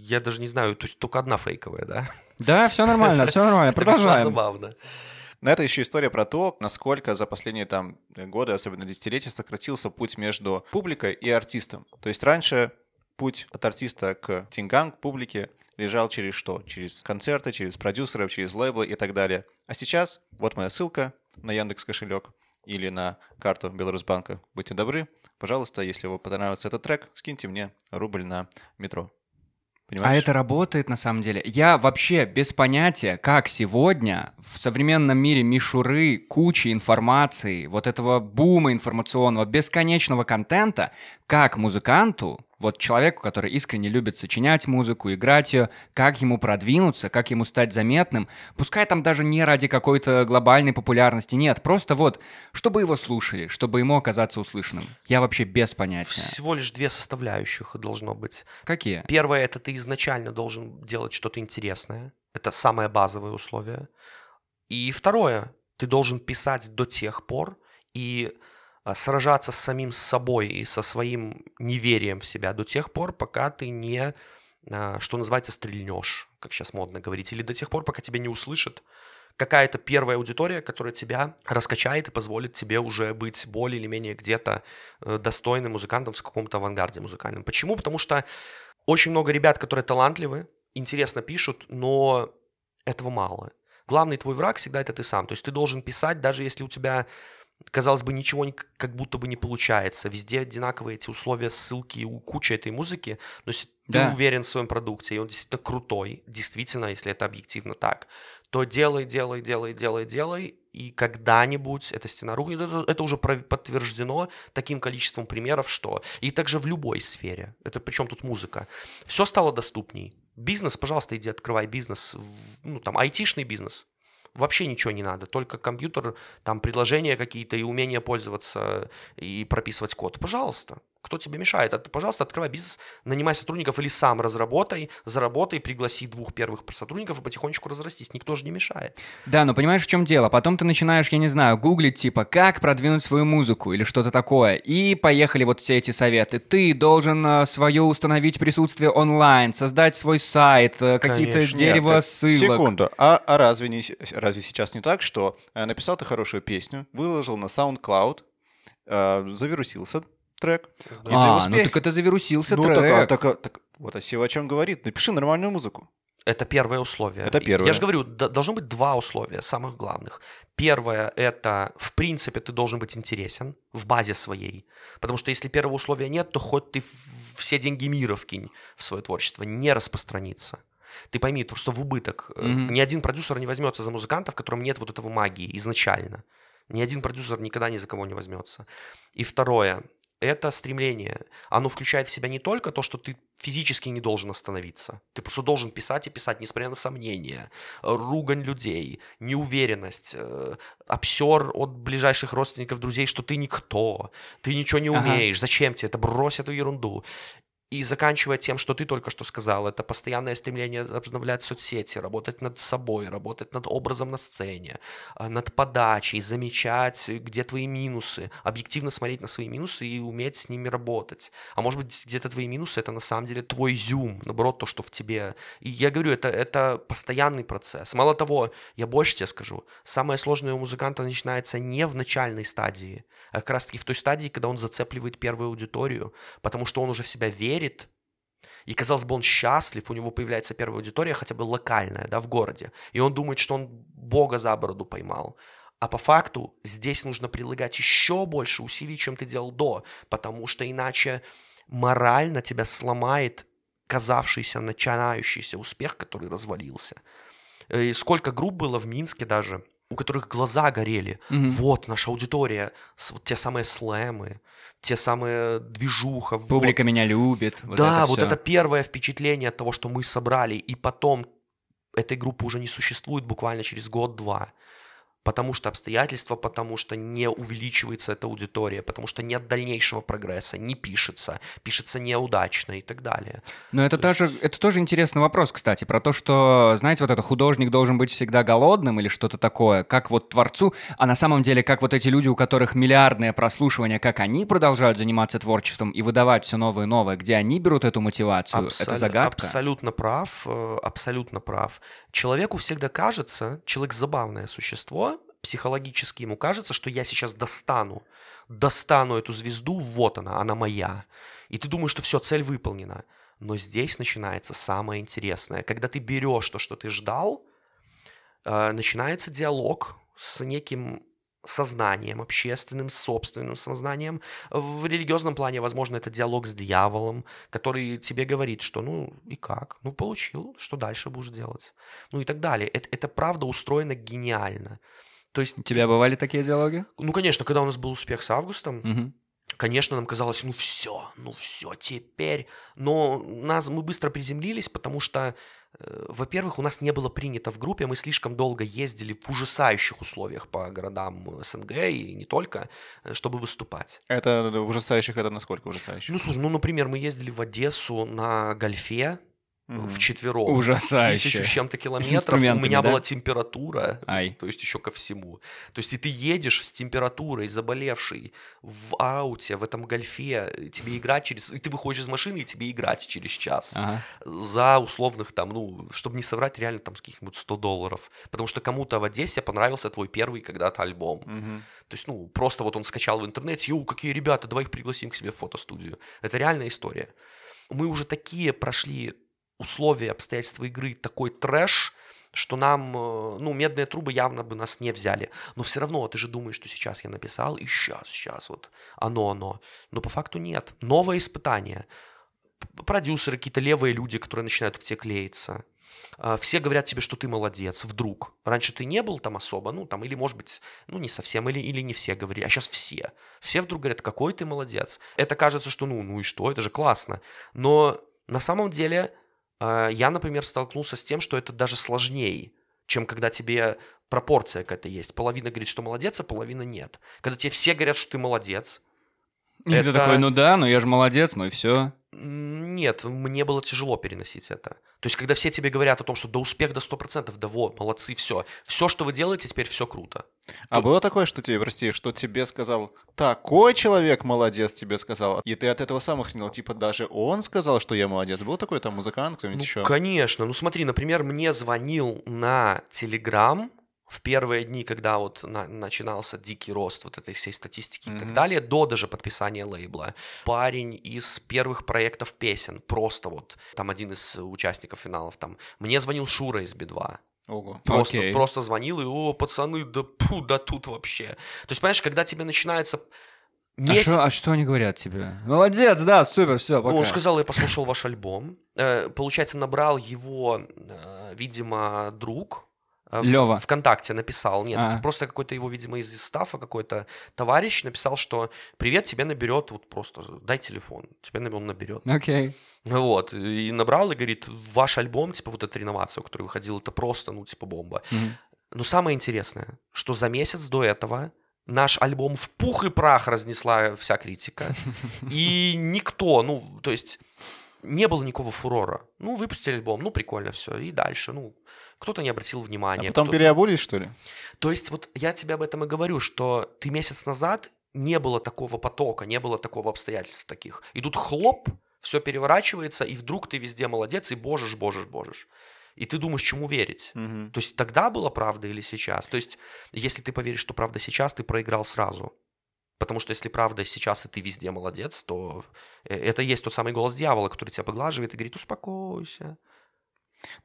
Я даже не знаю, то есть только одна фейковая, да? Да, все нормально, все нормально. Это Продолжаем. забавно. Но это еще история про то, насколько за последние там годы, особенно десятилетия, сократился путь между публикой и артистом. То есть раньше путь от артиста к деньгам, к публике лежал через что? Через концерты, через продюсеров, через лейблы и так далее. А сейчас вот моя ссылка на Яндекс кошелек или на карту Беларусьбанка. Будьте добры, пожалуйста, если вам понравился этот трек, скиньте мне рубль на метро. А Понимаешь? это работает на самом деле. Я вообще без понятия, как сегодня в современном мире мишуры, кучи информации, вот этого бума информационного, бесконечного контента, как музыканту Вот человеку, который искренне любит сочинять музыку, играть ее, как ему продвинуться, как ему стать заметным, пускай там даже не ради какой-то глобальной популярности, нет, просто вот, чтобы его слушали, чтобы ему оказаться услышанным. Я вообще без понятия. Всего лишь две составляющих должно быть. Какие? Первое, это ты изначально должен делать что-то интересное. Это самое базовое условие. И второе, ты должен писать до тех пор и сражаться с самим собой и со своим неверием в себя до тех пор, пока ты не, а, что называется, стрельнешь, как сейчас модно говорить, или до тех пор, пока тебя не услышат какая-то первая аудитория, которая тебя раскачает и позволит тебе уже быть более или менее где-то э, достойным музыкантом в каком-то авангарде музыкальном. Почему? Потому что очень много ребят, которые талантливы, интересно пишут, но этого мало. Главный твой враг всегда это ты сам. То есть ты должен писать, даже если у тебя казалось бы, ничего не, как будто бы не получается. Везде одинаковые эти условия, ссылки, куча этой музыки. Но если да. ты уверен в своем продукте, и он действительно крутой, действительно, если это объективно так, то делай, делай, делай, делай, делай, и когда-нибудь эта стена рухнет. Это, это уже подтверждено таким количеством примеров, что... И также в любой сфере. Это причем тут музыка. Все стало доступней. Бизнес, пожалуйста, иди открывай бизнес. Ну, там, айтишный бизнес вообще ничего не надо, только компьютер, там предложения какие-то и умение пользоваться и прописывать код. Пожалуйста, кто тебе мешает? Это, пожалуйста, открывай бизнес, нанимай сотрудников или сам разработай, заработай, пригласи двух первых сотрудников и потихонечку разрастись. Никто же не мешает. Да, но понимаешь, в чем дело? Потом ты начинаешь, я не знаю, гуглить, типа, как продвинуть свою музыку или что-то такое. И поехали вот все эти советы. Ты должен э, свое установить присутствие онлайн, создать свой сайт, э, какие-то дерево Нет, ссылок. Секунду. А, а разве, не, разве сейчас не так, что э, написал ты хорошую песню, выложил на SoundCloud, завирусился, трек. Да. А, ну так это завирусился ну, трек. Так, так, так, вот Асива о чем говорит. Напиши нормальную музыку. Это первое условие. Это первое. Я же говорю, должно быть два условия, самых главных. Первое – это, в принципе, ты должен быть интересен в базе своей. Потому что если первого условия нет, то хоть ты все деньги мира вкинь в свое творчество, не распространится. Ты пойми, то, что в убыток. Mm-hmm. Ни один продюсер не возьмется за музыканта, в котором нет вот этого магии изначально. Ни один продюсер никогда ни за кого не возьмется. И второе, это стремление. Оно включает в себя не только то, что ты физически не должен остановиться. Ты просто должен писать и писать, несмотря на сомнения, ругань людей, неуверенность, э, обсер от ближайших родственников, друзей, что ты никто, ты ничего не умеешь, ага. зачем тебе это, брось эту ерунду. И заканчивая тем, что ты только что сказал, это постоянное стремление обновлять соцсети, работать над собой, работать над образом на сцене, а, над подачей, замечать, где твои минусы, объективно смотреть на свои минусы и уметь с ними работать. А может быть, где-то твои минусы — это на самом деле твой зюм, наоборот, то, что в тебе. И я говорю, это, это постоянный процесс. Мало того, я больше тебе скажу, самое сложное у музыканта начинается не в начальной стадии, а как раз-таки в той стадии, когда он зацепливает первую аудиторию, потому что он уже в себя верит, верит, и, казалось бы, он счастлив, у него появляется первая аудитория, хотя бы локальная, да, в городе, и он думает, что он Бога за бороду поймал. А по факту здесь нужно прилагать еще больше усилий, чем ты делал до, потому что иначе морально тебя сломает казавшийся начинающийся успех, который развалился. И сколько групп было в Минске даже, у которых глаза горели. Mm-hmm. Вот наша аудитория, вот те самые слэмы, те самые движуха. Публика вот. меня любит. Вот да, это вот это первое впечатление от того, что мы собрали, и потом этой группы уже не существует буквально через год-два потому что обстоятельства, потому что не увеличивается эта аудитория, потому что нет дальнейшего прогресса, не пишется, пишется неудачно и так далее. Но это, то тоже, есть... это тоже интересный вопрос, кстати, про то, что, знаете, вот это художник должен быть всегда голодным или что-то такое, как вот творцу, а на самом деле, как вот эти люди, у которых миллиардное прослушивание, как они продолжают заниматься творчеством и выдавать все новое и новое, где они берут эту мотивацию, Абсол... это загадка. Абсолютно прав, э, абсолютно прав. Человеку всегда кажется, человек забавное существо, психологически ему кажется, что я сейчас достану, достану эту звезду, вот она, она моя. И ты думаешь, что все, цель выполнена. Но здесь начинается самое интересное. Когда ты берешь то, что ты ждал, э, начинается диалог с неким сознанием, общественным, собственным сознанием. В религиозном плане, возможно, это диалог с дьяволом, который тебе говорит, что ну и как, ну получил, что дальше будешь делать, ну и так далее. Это, это правда устроено гениально. То есть... У тебя бывали такие диалоги? Ну, конечно, когда у нас был успех с августом, угу. Конечно, нам казалось, ну все, ну все, теперь. Но нас, мы быстро приземлились, потому что, э, во-первых, у нас не было принято в группе, мы слишком долго ездили в ужасающих условиях по городам СНГ и не только, э, чтобы выступать. Это ужасающих, это насколько ужасающих? Ну, слушай, ну, например, мы ездили в Одессу на гольфе, Четвером. Ужасающе. Тысячу с чем-то километров. У инструментами, меня да? была температура. Ай. То есть еще ко всему. То есть и ты едешь с температурой, заболевший, в ауте, в этом гольфе, и тебе играть через... И ты выходишь из машины, и тебе играть через час. Ага. За условных там, ну, чтобы не соврать, реально там каких-нибудь 100 долларов. Потому что кому-то в Одессе понравился твой первый когда-то альбом. Мгм. То есть, ну, просто вот он скачал в интернете, «Йоу, какие ребята, давай их пригласим к себе в фотостудию». Это реальная история. Мы уже такие прошли условия, обстоятельства игры, такой трэш, что нам, э, ну, медные трубы явно бы нас не взяли. Но все равно ты же думаешь, что сейчас я написал, и сейчас, сейчас вот оно, оно. Но по факту нет. Новое испытание. Продюсеры, какие-то левые люди, которые начинают к тебе клеиться. А, Все говорят тебе, что ты молодец, вдруг. Раньше ты не был там особо, ну, там, или, может быть, ну, не совсем, или, или не все говорили, а сейчас все. Все вдруг говорят, какой ты молодец. Это кажется, что, ну, ну и что, это же классно. Но на самом деле я, например, столкнулся с тем, что это даже сложнее, чем когда тебе пропорция какая-то есть. Половина говорит, что молодец, а половина нет. Когда тебе все говорят, что ты молодец, И ты Это- такой, ну да, ну я же молодец, ну и все. нет, мне было тяжело переносить это. То есть, когда все тебе говорят о том, что да успех до 100%, да вот, молодцы, все. Все, что вы делаете, теперь все круто. А было такое, что тебе, прости, что тебе сказал такой человек молодец тебе сказал, и ты от этого сам охренел, типа даже он сказал, что я молодец. Был такой там музыкант, кто-нибудь Ну, еще? конечно. Ну, смотри, например, мне звонил на Телеграм в первые дни, когда вот на- начинался дикий рост вот этой всей статистики и так далее, до даже подписания лейбла. Парень из первых проектов песен, просто вот, там один из участников финалов, там, мне звонил Шура из Би-2. Ого. Просто, Окей. просто звонил и, о, пацаны, да пу, да тут вообще. То есть, понимаешь, когда тебе начинается... А месяц- что, а что они говорят тебе? Молодец, да, супер, все, пока. он сказал, я послушал ваш альбом. Э, Получается, набрал его, э, видимо, друг. В- Лёва. ВКонтакте написал. Нет, А. это просто какой-то его, видимо, из стафа какой-то товарищ написал, что привет, тебе наберет, вот просто дай телефон, тебе он наберет. Окей. Вот, и набрал и говорит, ваш альбом, типа вот эта реновация, который выходил, это просто, ну, типа бомба. Мгм. Но самое интересное, что за месяц до этого наш альбом в пух и прах разнесла вся критика. *laughs* И никто, ну, то есть не было никакого фурора. Ну, выпустили альбом, ну, прикольно все, и дальше, ну, кто-то не обратил А внимания. потом кто-то- переобулись, что ли? То есть вот я тебе об этом и говорю, что ты месяц назад не было такого потока, не было такого обстоятельств таких. И тут хлоп, все переворачивается, и вдруг ты везде молодец, и божишь, божишь, божишь. И ты думаешь, чему верить. Мгм. То есть тогда была правда или сейчас? То есть если ты поверишь, что правда сейчас, ты проиграл сразу. Потому что если правда сейчас, и ты везде молодец, то э, это есть тот самый голос дьявола, который тебя поглаживает и говорит, успокойся.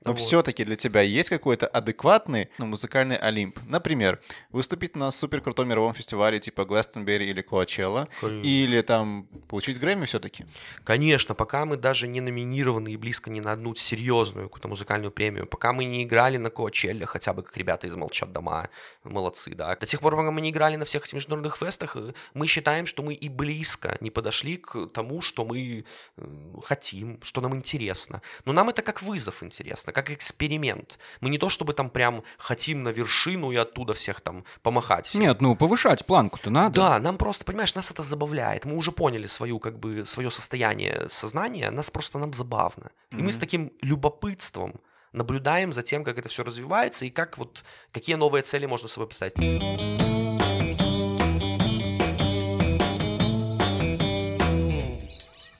Но Вот. все-таки для тебя есть какой-то адекватный ну, музыкальный Олимп. Например, выступить на супер крутом мировом фестивале типа Гластонберри или Коачелла, Конечно. или там получить Грэмми все-таки. Конечно, пока мы даже не номинированы и близко не на одну серьезную какую-то музыкальную премию, пока мы не играли на Коачелле, хотя бы как ребята из Молчат дома, молодцы, да. До тех пор, пока мы не играли на всех этих международных фестах, э, мы считаем, что мы и близко не подошли к тому, что мы э, хотим, что нам интересно. Но нам это как вызов интересно, как эксперимент. Мы не то, чтобы там прям хотим на вершину и оттуда всех там помахать. всем. Нет, ну повышать планку-то надо. Да, нам просто, понимаешь, нас это забавляет. Мы уже поняли свою, как бы, свое состояние сознания, нас просто нам забавно. И мы с таким любопытством наблюдаем за тем, как это все развивается и как вот, какие новые цели можно собой поставить.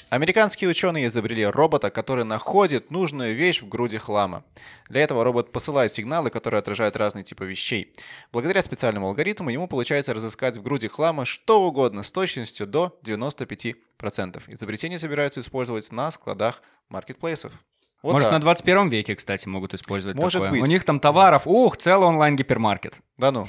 Американские ученые изобрели робота, который находит нужную вещь в груди хлама. Для этого робот посылает сигналы, которые отражают разные типы вещей. Благодаря специальному алгоритму ему получается разыскать в груди хлама что угодно с точностью до 95%. Изобретение собираются использовать на складах маркетплейсов. Вот Может, так. на 21 веке, кстати, могут использовать Может такое. быть. У них там товаров, ух, целый онлайн-гипермаркет. Да ну.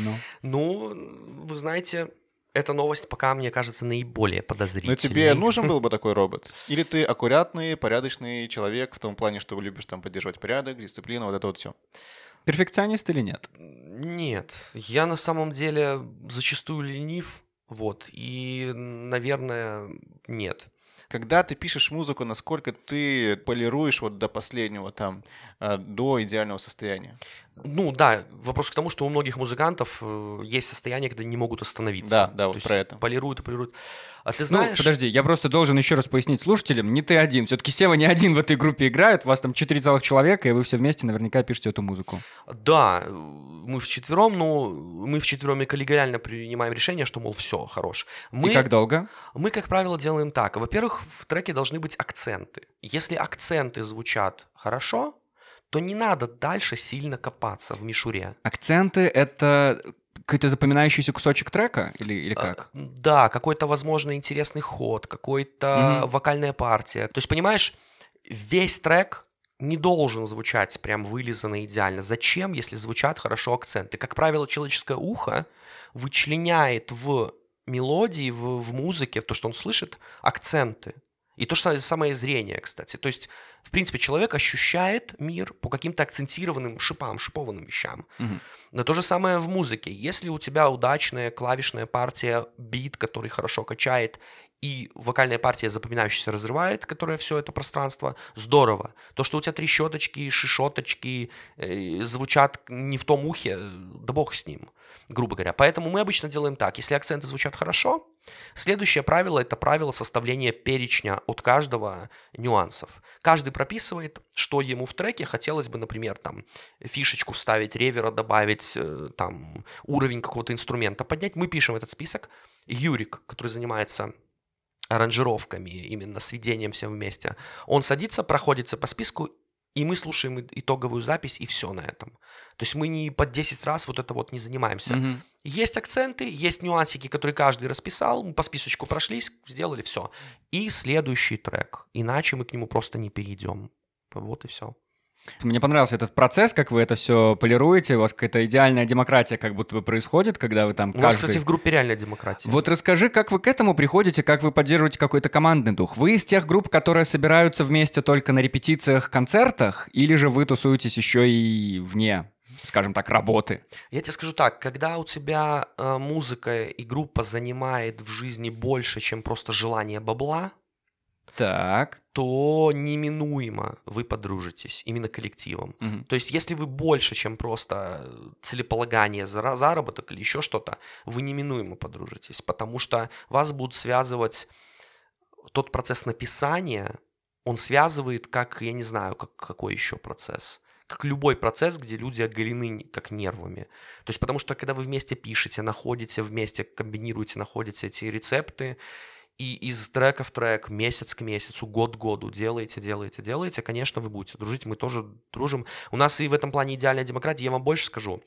Ну. Ну, вы знаете, эта новость пока, мне кажется, наиболее Но подозрительной. тебе нужен был бы такой робот? Или ты аккуратный, порядочный человек в том плане, что любишь там поддерживать порядок, дисциплину, вот это вот все? Перфекционист или нет? Нет, я на самом деле зачастую ленив Вот. И, наверное, нет. Когда ты пишешь музыку, насколько ты полируешь вот до последнего там, э, до идеального состояния? Ну да, вопрос к тому, что у многих музыкантов э, есть состояние, когда не могут остановиться. Да, да, То вот есть про это. Полируют и полируют. А ты Ну, знаешь... подожди, я просто должен еще раз пояснить слушателям, не ты один. Все-таки Сева не один в этой группе играет, у вас там четыре целых человека, и вы все вместе наверняка пишете эту музыку. Да, мы вчетвером, ну, мы вчетвером и коллегиально принимаем решение, что, мол, все, хорош. Мы, И как долго? мы, как правило, делаем так. Во-первых, в треке должны быть акценты. Если акценты звучат хорошо, то не надо дальше сильно копаться в мишуре. Акценты — это какой-то запоминающийся кусочек трека или, или как? А, Да, какой-то, возможно, интересный ход, какой-то Мгм. вокальная партия. То есть, понимаешь, весь трек не должен звучать прям вылизанно идеально. Зачем, если звучат хорошо акценты? Как правило, человеческое ухо вычленяет в мелодии, в, в музыке, в то, что он слышит, акценты. И то же самое- зрение, кстати. То есть, в принципе, человек ощущает мир по каким-то акцентированным шипам, шипованным вещам. Мгм. Но то же самое в музыке. Если у тебя удачная клавишная партия, бит, который хорошо качает, и вокальная партия запоминающаяся разрывает, которая все это пространство, здорово. То, что у тебя трещоточки, шишоточки э, звучат не в том ухе, э, да бог с ним, грубо говоря. Поэтому мы обычно делаем так. Если акценты звучат хорошо, следующее правило – это правило составления перечня от каждого нюансов. Каждый прописывает, что ему в треке хотелось бы, например, там, фишечку вставить, ревера добавить, э, там, уровень какого-то инструмента поднять. Мы пишем этот список. Юрик, который занимается аранжировками, именно сведением всем вместе, он садится, проходится по списку, и мы слушаем итоговую запись, и все на этом. То есть мы не по 10 раз вот это вот не занимаемся. Мгм. Есть акценты, есть нюансики, которые каждый расписал, мы по списочку прошлись, сделали все. И следующий трек. Иначе мы к нему просто не перейдем. Вот и все. Мне понравился этот процесс, как вы это все полируете, у вас какая-то идеальная демократия как будто бы происходит, когда вы там У каждый... кстати, в группе реальная демократия. Вот расскажи, как вы к этому приходите, как вы поддерживаете какой-то командный дух? Вы из тех групп, которые собираются вместе только на репетициях, концертах, или же вы тусуетесь еще и вне, скажем так, работы? Я тебе скажу так, когда у тебя э, музыка и группа занимает в жизни больше, чем просто желание бабла, Так. То неминуемо вы подружитесь именно коллективом. Мгм. То есть, если вы больше, чем просто целеполагание за заработок или еще что-то, вы неминуемо подружитесь, потому что вас будут связывать тот процесс написания, он связывает, как, я не знаю, как какой еще процесс, как любой процесс, где люди оголены как нервами. То есть, потому что когда вы вместе пишете, находите вместе, комбинируете, находите эти рецепты, и из трека в трек, месяц к месяцу, год к году делаете, делаете, делаете, конечно, вы будете дружить, мы тоже дружим. У нас и в этом плане идеальная демократия, я вам больше скажу.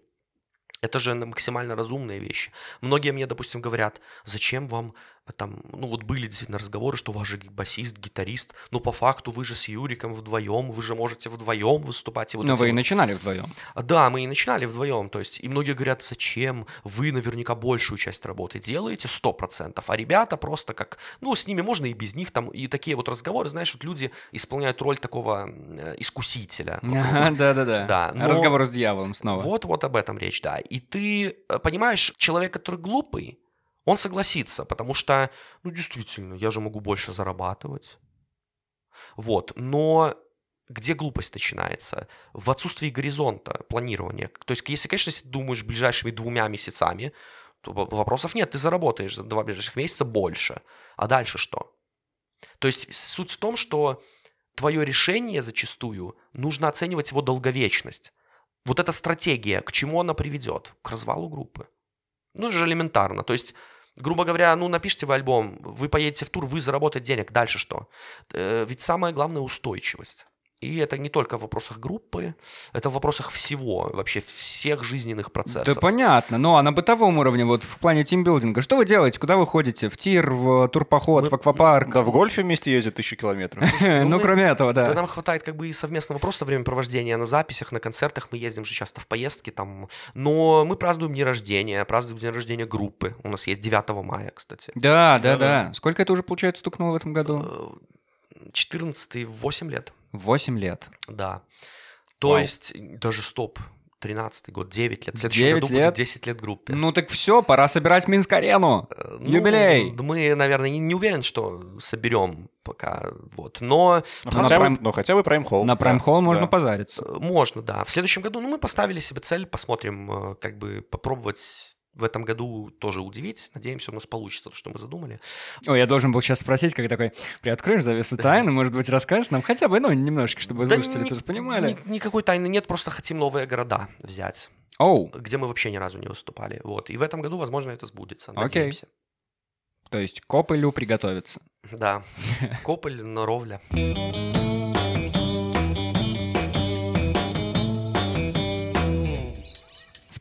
Это же максимально разумные вещи. Многие мне, допустим, говорят, зачем вам там, ну вот были действительно разговоры, что у вас же басист, гитарист, но по факту вы же с Юриком вдвоем, вы же можете вдвоем выступать. И вот Но вы и вот- начинали вдвоем. а, Да, мы и начинали вдвоем, то есть, и многие говорят, зачем, вы наверняка большую часть работы делаете, 100%, а ребята просто как, ну, с ними можно и без них, там, и такие вот разговоры, знаешь, вот люди исполняют роль такого э, искусителя. Да-да-да. Да, но- Разговор с дьяволом снова. Вот, вот об этом речь, да. И ты э, понимаешь, человек, который глупый, он согласится, потому что, ну, действительно, я же могу больше зарабатывать. Вот, но где глупость начинается? В отсутствии горизонта планирования. То есть, если, конечно, если ты думаешь ближайшими двумя месяцами, то вопросов нет, ты заработаешь за два ближайших месяца больше. А дальше что? То есть суть в том, что твое решение зачастую нужно оценивать его долговечность. Вот эта стратегия, к чему она приведет? К развалу группы. Ну, это же элементарно. То есть, грубо говоря, ну, напишите вы альбом, вы поедете в тур, вы заработаете денег, дальше что? Э, Ведь самое главное устойчивость. И это не только в вопросах группы, это в вопросах всего, вообще всех жизненных процессов. Да понятно. Ну а на бытовом уровне, вот в плане тимбилдинга, что вы делаете? Куда вы ходите? В тир, в турпоход, Мы- в аквапарк? Да в гольфе вместе ездят тысячу километров. *laughs* Ну, мы- кроме этого, Да да. нам хватает как бы и совместного просто времяпровождения на записях, на концертах. Мы ездим же часто в поездки там. Но мы празднуем день рождения, празднуем день рождения группы. У нас есть 9 мая, кстати. Да, да, Да-да. да. Сколько это уже, получается, стукнуло в этом году? 14 8 лет. Восемь лет. Да. То Вау. есть, даже стоп. 13 год, 9 лет. В следующем 9 году лет? будет 10 лет группе. Ну так все, пора собирать Минск-арену. Э, ну, Юбилей. Мы, наверное, не, не уверен, что соберем пока, вот. Но Ну, Ну, хотя, на бы, ну, хотя бы Prime Hall. На да, Prime Hall можно да. позариться. э, можно, да. В следующем году, ну, мы поставили себе цель, посмотрим, э, как бы попробовать в этом году тоже удивить. Надеемся, у нас получится то, что мы задумали. Ой, я должен был сейчас спросить, как такой, приоткроешь завесу тайны, может быть, расскажешь нам хотя бы, ну, немножечко, чтобы Да слушатели ни- тоже понимали. ни- никакой тайны нет, просто хотим новые города взять, Оу, где мы вообще ни разу не выступали. Вот. И в этом году, возможно, это сбудется. Надеемся. то есть к Опелю приготовиться. Да. *laughs* Кополь, Норовля.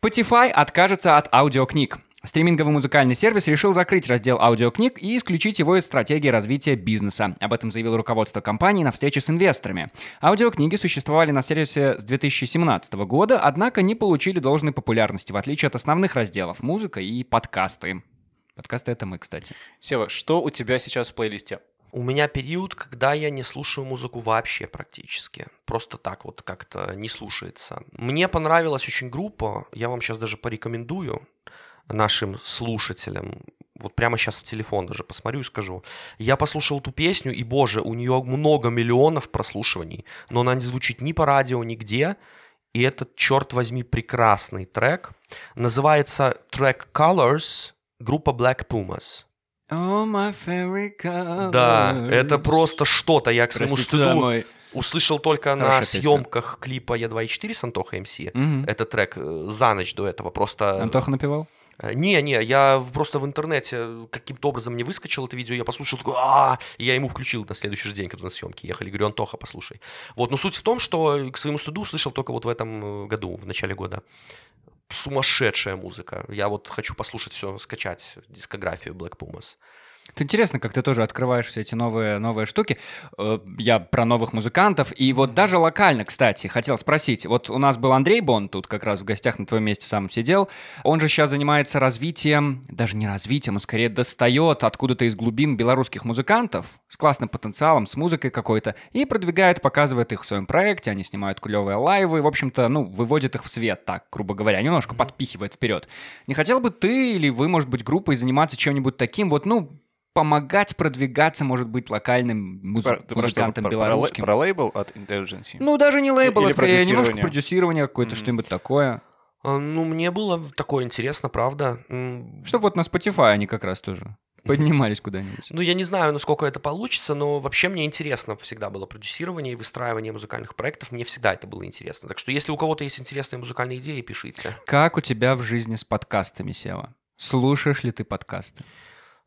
Spotify откажется от аудиокниг. Стриминговый музыкальный сервис решил закрыть раздел аудиокниг и исключить его из стратегии развития бизнеса. Об этом заявило руководство компании на встрече с инвесторами. Аудиокниги существовали на сервисе с 2017 года, однако не получили должной популярности, в отличие от основных разделов музыка и подкасты. Подкасты это мы, кстати. Сева, что у тебя сейчас в плейлисте? У меня период, когда я не слушаю музыку вообще практически. Просто так вот как-то не слушается. Мне понравилась очень группа, я вам сейчас даже порекомендую нашим слушателям. Вот прямо сейчас в телефон даже посмотрю и скажу. Я послушал эту песню, и, боже, у нее много миллионов прослушиваний, но она не звучит ни по радио, нигде. И этот, черт возьми, прекрасный трек. Называется трек Colors, группа Black Pumas. Oh, my color. Да, это просто что-то. Я к своему стыду услышал только на Хорошая песня. съемках клипа «Я2.4» с Антохой МС. Мгм. Этот трек э, за ночь до этого просто... Антоха напевал? Э, Не-не, я в- просто в интернете каким-то образом не выскочил это видео, я послушал, такой, а я ему включил на следующий же день, когда на съемки ехали. Говорю, Антоха, послушай. Вот, но суть в том, что к своему стыду услышал только вот в этом э, году, в начале года. Сумасшедшая музыка. Я вот хочу послушать все, скачать дискографию Black Pumas. Это интересно, как ты тоже открываешь все эти новые, новые штуки. Э, Я про новых музыкантов. И вот даже локально, кстати, хотел спросить. Вот у нас был Андрей Бон тут как раз в гостях на твоем месте сам сидел. Он же сейчас занимается развитием, даже не развитием, он скорее достает откуда-то из глубин белорусских музыкантов с классным потенциалом, с музыкой какой-то, и продвигает, показывает их в своем проекте. Они снимают клевые лайвы, в общем-то, ну, выводит их в свет, так, грубо говоря, немножко подпихивает вперед. Не хотел бы ты или вы, может быть, группой заниматься чем-нибудь таким, вот, ну, помогать продвигаться, может быть, локальным муз- Про- ты про музыкантам про- про белорусским. Про лейбл от Intelligence? Ну, даже не лейбл, а скорее немножко продюсирование. какое-то, Мгм. что-нибудь такое. А, Ну, мне было такое интересно, правда. Что вот на Spotify они как раз тоже *laughs* поднимались куда-нибудь. Ну, я не знаю, насколько это получится, но вообще мне интересно всегда было продюсирование и выстраивание музыкальных проектов. Мне всегда это было интересно. Так что, если у кого-то есть интересные музыкальные идеи, пишите. Как у тебя в жизни с подкастами, Сева? Слушаешь ли ты подкасты?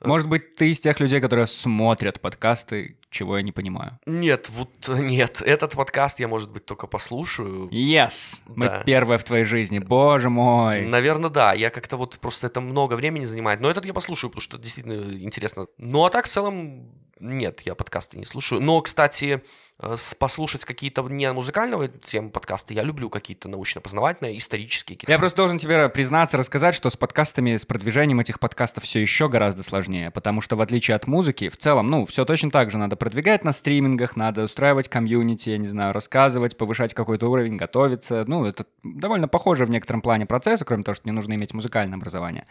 Э. Может быть, ты из тех людей, которые смотрят подкасты, чего я не понимаю. Нет, вот э, нет. Этот подкаст я, может быть, только послушаю. Yes! Мы Да. первые в твоей жизни, боже мой! Наверное, да. Я как-то вот просто это много времени занимает. Но этот я послушаю, потому что действительно интересно. Ну, а так в целом нет, я подкасты не слушаю. Но, кстати, э, послушать какие-то не музыкального темы подкасты я люблю какие-то научно-познавательные, исторические какие-то. Я просто должен тебе признаться, рассказать, что с подкастами, с продвижением этих подкастов все еще гораздо сложнее, потому что в отличие от музыки, в целом, ну, все точно так же надо продвигать на стримингах, надо устраивать комьюнити, я не знаю, рассказывать, повышать какой-то уровень, готовиться. Ну, это довольно похоже в некотором плане процесса, кроме того, что не нужно иметь музыкальное образование.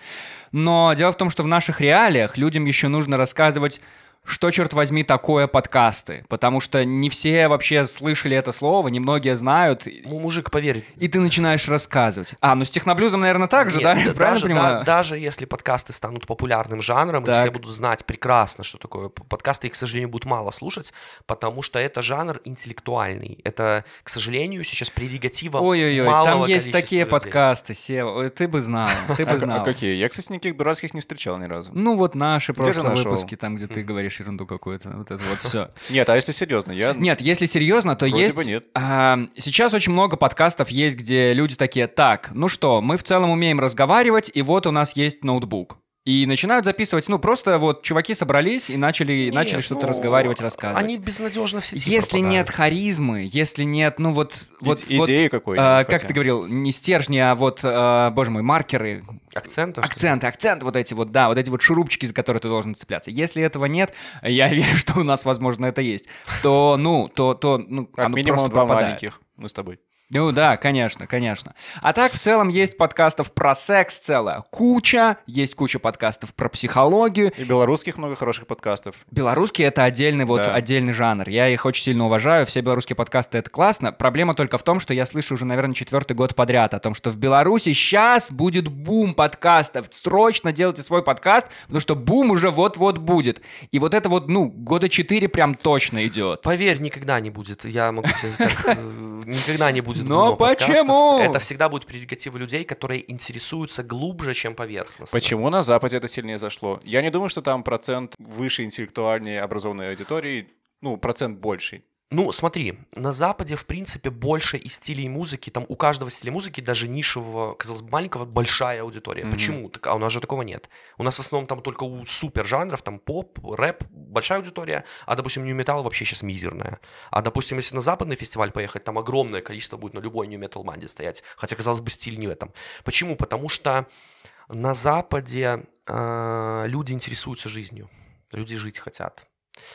Но дело в том, что в наших реалиях людям еще нужно рассказывать что, черт возьми, такое подкасты? Потому что не все вообще слышали это слово, немногие знают. Ну, мужик, поверь, И ты начинаешь рассказывать. А, ну с техноблюзом, наверное, так же, Нет, да? да- Правильно даже, да- даже если подкасты станут популярным жанром, и Так. все будут знать прекрасно, что такое подкасты, их, к сожалению, будут мало слушать, потому что это жанр интеллектуальный. Это, к сожалению, сейчас прерогатива Ой-ой-ой, там есть такие людей. подкасты, Сева. Ты бы знал, ты А, бы а знал. какие? Я, кстати, никаких дурацких не встречал ни разу. Ну вот наши прошлые выпуски, там, где ты говоришь ерунду какую-то, вот это вот все. *laughs* Нет, а если серьезно, я... Нет, если серьезно, то Вроде есть... бы нет. а, сейчас очень много подкастов есть, где люди такие, так, ну что, мы в целом умеем разговаривать, и вот у нас есть ноутбук. И начинают записывать, ну просто вот чуваки собрались и начали, Нет, начали что-то ну, разговаривать, рассказывать. Они безнадежно в сети Если нет пропадают. харизмы, если нет, ну вот... вот, Иде- вот, идеи какой а, как ты говорил, не стержни, а вот, а, боже мой, маркеры, ли? акценты, акценты вот эти вот, да, вот эти вот шурупчики, за которые ты должен цепляться. Если этого нет, я *laughs* верю, что у нас, возможно, это есть, то, ну, то, то, ну, Как оно минимум просто два пропадает. маленьких. Мы с тобой. Ну да, конечно, конечно. А так, в целом, есть подкастов про секс целая куча, есть куча подкастов про психологию. И белорусских много хороших подкастов. Белорусские — это отдельный, вот, Да. отдельный жанр. Я их очень сильно уважаю, все белорусские подкасты — это классно. Проблема только в том, что я слышу уже, наверное, четвертый год подряд о том, что в Беларуси сейчас будет бум подкастов. Срочно делайте свой подкаст, потому что бум уже вот-вот будет. И вот это вот, ну, года четыре прям точно идет. Поверь, никогда не будет. Я могу тебе сказать, э, *laughs* никогда не будет. Но почему? Это всегда будет прерогатива людей, которые интересуются глубже, чем поверхностно. Почему на Западе это сильнее зашло? Я не думаю, что там процент выше интеллектуальнее образованной аудитории, ну, процент больший. Ну, смотри, на Западе, в принципе, больше и стилей музыки. Там у каждого стиля музыки, даже нишевого, казалось бы, маленького, большая аудитория. Мгм. Почему? Так, а у нас же такого нет. У нас в основном там только у супер жанров, там поп, рэп, большая аудитория, а, допустим, нью металл вообще сейчас мизерная. А, допустим, если на западный фестиваль поехать, там огромное количество будет на любой нью метал банде стоять. Хотя, казалось бы, стиль не в этом. Почему? Потому что на Западе э, люди интересуются жизнью. Люди жить хотят.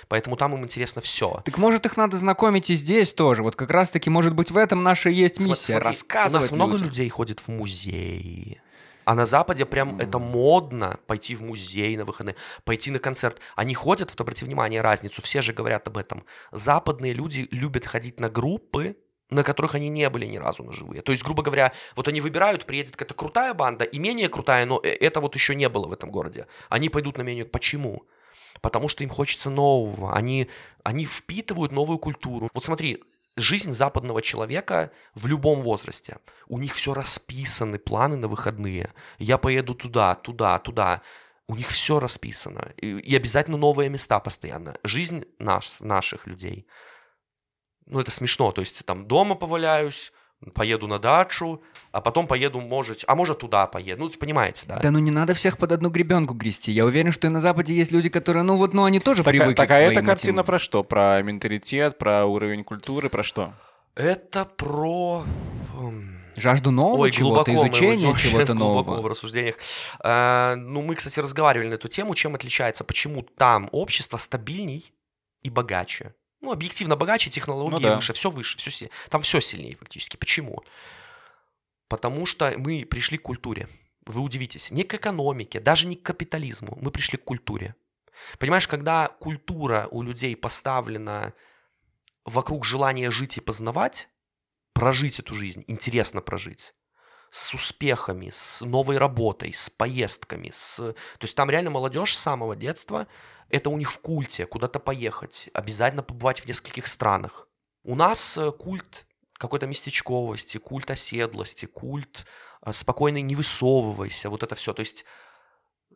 Поэтому там им интересно все. Так может их надо знакомить и здесь тоже. Вот как раз-таки, может быть, в этом наша есть миссия. смотри, рассказывать У нас много людям. людей ходит в музей. А на Западе прям это модно пойти в музей на выходные, пойти на концерт. Они ходят, вот обрати внимание разницу, все же говорят об этом. Западные люди любят ходить на группы, на которых они не были ни разу на живые. То есть, грубо говоря, вот они выбирают, приедет какая-то крутая банда и менее крутая, но э- это вот еще не было в этом городе. Они пойдут на менее. Почему? Потому что им хочется нового. Они, они впитывают новую культуру. Вот смотри, жизнь западного человека в любом возрасте. У них все расписаны, планы на выходные. Я поеду туда, туда, туда. У них все расписано. И, и обязательно новые места постоянно. Жизнь наш, наших людей. Ну, это смешно. То есть, там, дома поваляюсь, поеду на дачу, а потом поеду, может, а может, туда поеду. Ну, понимаете, да? Да ну не надо всех под одну гребенку грести. Я уверен, что и на Западе есть люди, которые, ну вот, ну они тоже Так, привыкли так к а эта этим- картина про что? Про менталитет, про уровень культуры, про что? Это про... м, Жажду нового Ой, чего-то, изучения *laughs* чего-то глубоко нового. в рассуждениях. А, ну, мы, кстати, разговаривали на эту тему, чем отличается, почему там общество стабильней и богаче. Ну, объективно богаче, технологии Ну да. выше, все выше, все, там все сильнее фактически. Почему? Потому что мы пришли к культуре. Вы удивитесь, не к экономике, даже не к капитализму. Мы пришли к культуре. Понимаешь, когда культура у людей поставлена вокруг желания жить и познавать, прожить эту жизнь, интересно прожить, с успехами, с новой работой, с поездками, с... То есть там реально молодежь с самого детства, это у них в культе, куда-то поехать, обязательно побывать в нескольких странах. У нас э, культ какой-то местечковости, культ оседлости, культ э, спокойной не высовывайся, вот это все. То есть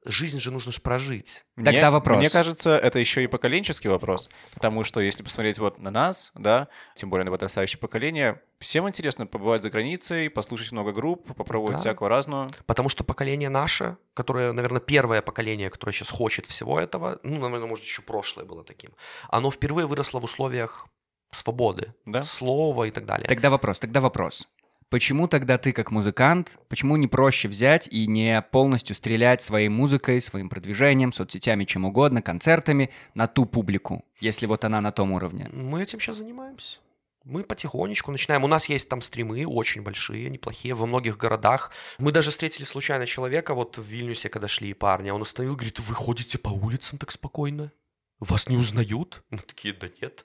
жизнь же нужно ж прожить. Тогда мне, вопрос. Мне кажется, это еще и поколенческий вопрос, потому что если посмотреть вот на нас, да, тем более на подрастающее поколение, всем интересно побывать за границей, послушать много групп, попробовать Да. всякого разного. Потому что поколение наше, которое, наверное, первое поколение, которое сейчас хочет всего этого, ну, наверное, может, еще прошлое было таким, оно впервые выросло в условиях свободы, Да? слова и так далее. Тогда вопрос, тогда вопрос. Почему тогда ты, как музыкант, почему не проще взять и не полностью стрелять своей музыкой, своим продвижением, соцсетями, чем угодно, концертами на ту публику, если вот она на том уровне? Мы этим сейчас занимаемся. Мы потихонечку начинаем. У нас есть там стримы очень большие, неплохие, во многих городах. Мы даже встретили случайно человека вот в Вильнюсе, когда шли парни. Он остановил, говорит, вы ходите по улицам так спокойно? Вас не узнают? Мы такие, да нет.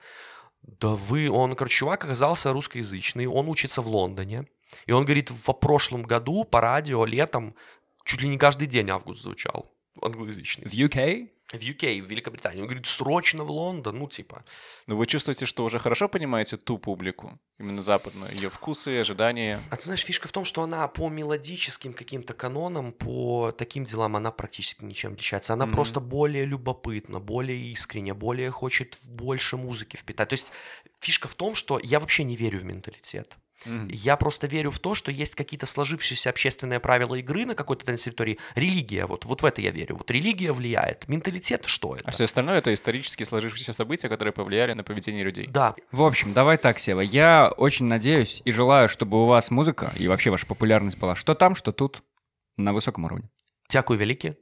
Да вы, он, короче, чувак оказался русскоязычный, он учится в Лондоне. И он говорит, в прошлом году по радио летом чуть ли не каждый день август звучал англоязычный. В UK? В UK, в Великобритании. Он говорит, срочно в Лондон, ну типа. Но вы чувствуете, что уже хорошо понимаете ту публику, именно западную, ее вкусы, ожидания. А ты знаешь, фишка в том, что она по мелодическим каким-то канонам, по таким делам, она практически ничем отличается. Она Мгм. просто более любопытна, более искренне, более хочет больше музыки впитать. То есть фишка в том, что я вообще не верю в менталитет. Я просто верю в то, что есть какие-то сложившиеся общественные правила игры на какой-то территории. Религия, вот, вот в это я верю. Вот религия влияет. Менталитет что это? А все остальное — это исторически сложившиеся события, которые повлияли на поведение людей. Да, В общем, давай так, Сева. Я очень надеюсь и желаю, чтобы у вас музыка и вообще ваша популярность была что там, что тут, на высоком уровне. дякую велике.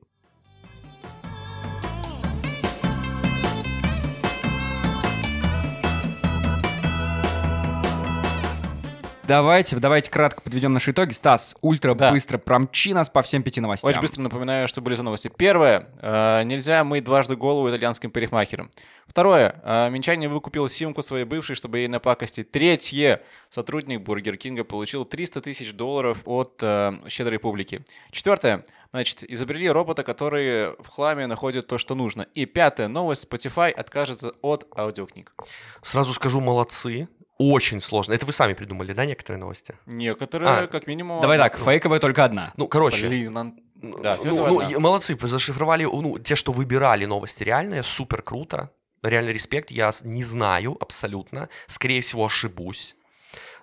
Давайте, давайте кратко подведем наши итоги. Стас, ультра Да. быстро промчи нас по всем пяти новостям. Очень быстро напоминаю, что были за новости. Первое. э, нельзя мыть дважды голову итальянским парикмахерам. Второе. Э, Минчанин выкупил симку своей бывшей, чтобы ей напакостить. Третье. Сотрудник Бургер Кинга получил 300 тысяч долларов от э, щедрой публики. Четвертое. Значит, изобрели робота, который в хламе находит то, что нужно. И пятая новость. Spotify откажется от аудиокниг. Сразу скажу, молодцы. Очень сложно. Это вы сами придумали, да, некоторые новости? Некоторые, А. как минимум... Давай так, фейковая только одна. Ну, короче, Блин, нам- Ну, Да, ну, ну, молодцы, зашифровали, ну, те, что выбирали новости реальные, супер круто. Реально респект, я не знаю абсолютно. Скорее всего, ошибусь.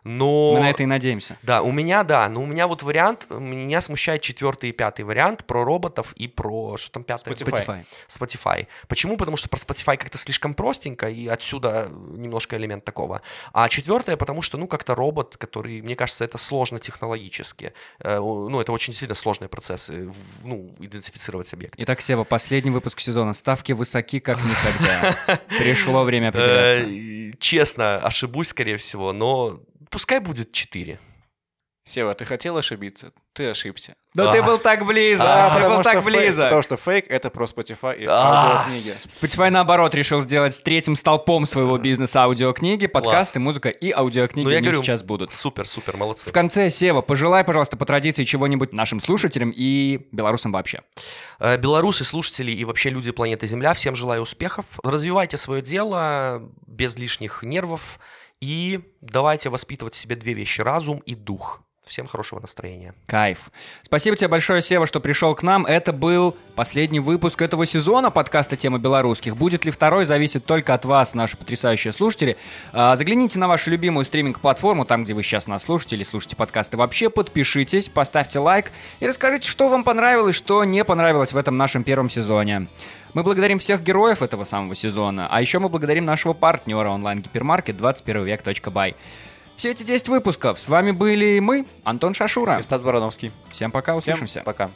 Но... Мы на это и надеемся. Да, у меня, да, но у меня вот вариант, меня смущает четвертый и пятый вариант про роботов и про, что там пятое? Spotify. Spotify. Почему? Потому что про Spotify как-то слишком простенько, и отсюда немножко элемент такого. А четвертое, потому что, ну, как-то робот, который, мне кажется, это сложно технологически. Э, Ну, это очень сильно сложные процессы, в- ну, идентифицировать объект. Итак, Сева, последний выпуск сезона. Ставки высоки, как никогда. *laughs* Пришло время определяться. Э, Честно, ошибусь, скорее всего, но пускай будет 4. Сева, ты хотел ошибиться? Ты ошибся. Да А. ты был так близко, Да, ты был так близко. Потому что фейк — это про Spotify и А. аудиокниги. Spotify, наоборот, решил сделать третьим столпом своего бизнеса аудиокниги, подкасты, музыка и аудиокниги Ну, я говорю, сейчас будут. Супер, супер, молодцы. В конце, Сева, пожелай, пожалуйста, по традиции чего-нибудь нашим слушателям и белорусам вообще. Э, Белорусы, слушатели и вообще люди планеты Земля, всем желаю успехов. Развивайте свое дело без лишних нервов и давайте воспитывать в себе две вещи – разум и дух. Всем хорошего настроения. Кайф. Спасибо тебе большое, Сева, что пришел к нам. Это был последний выпуск этого сезона подкаста «Тема белорусских». Будет ли второй, зависит только от вас, наши потрясающие слушатели. А, Загляните на вашу любимую стриминг-платформу, там, где вы сейчас нас слушаете или слушаете подкасты вообще. Подпишитесь, поставьте лайк и расскажите, что вам понравилось, что не понравилось в этом нашем первом сезоне. Мы благодарим всех героев этого самого сезона, а еще мы благодарим нашего партнера онлайн-гипермаркет 21век.бай. Все эти 10 выпусков с вами были мы, Антон Шашура. И Стас Барановский. Всем пока, Всем услышимся. пока.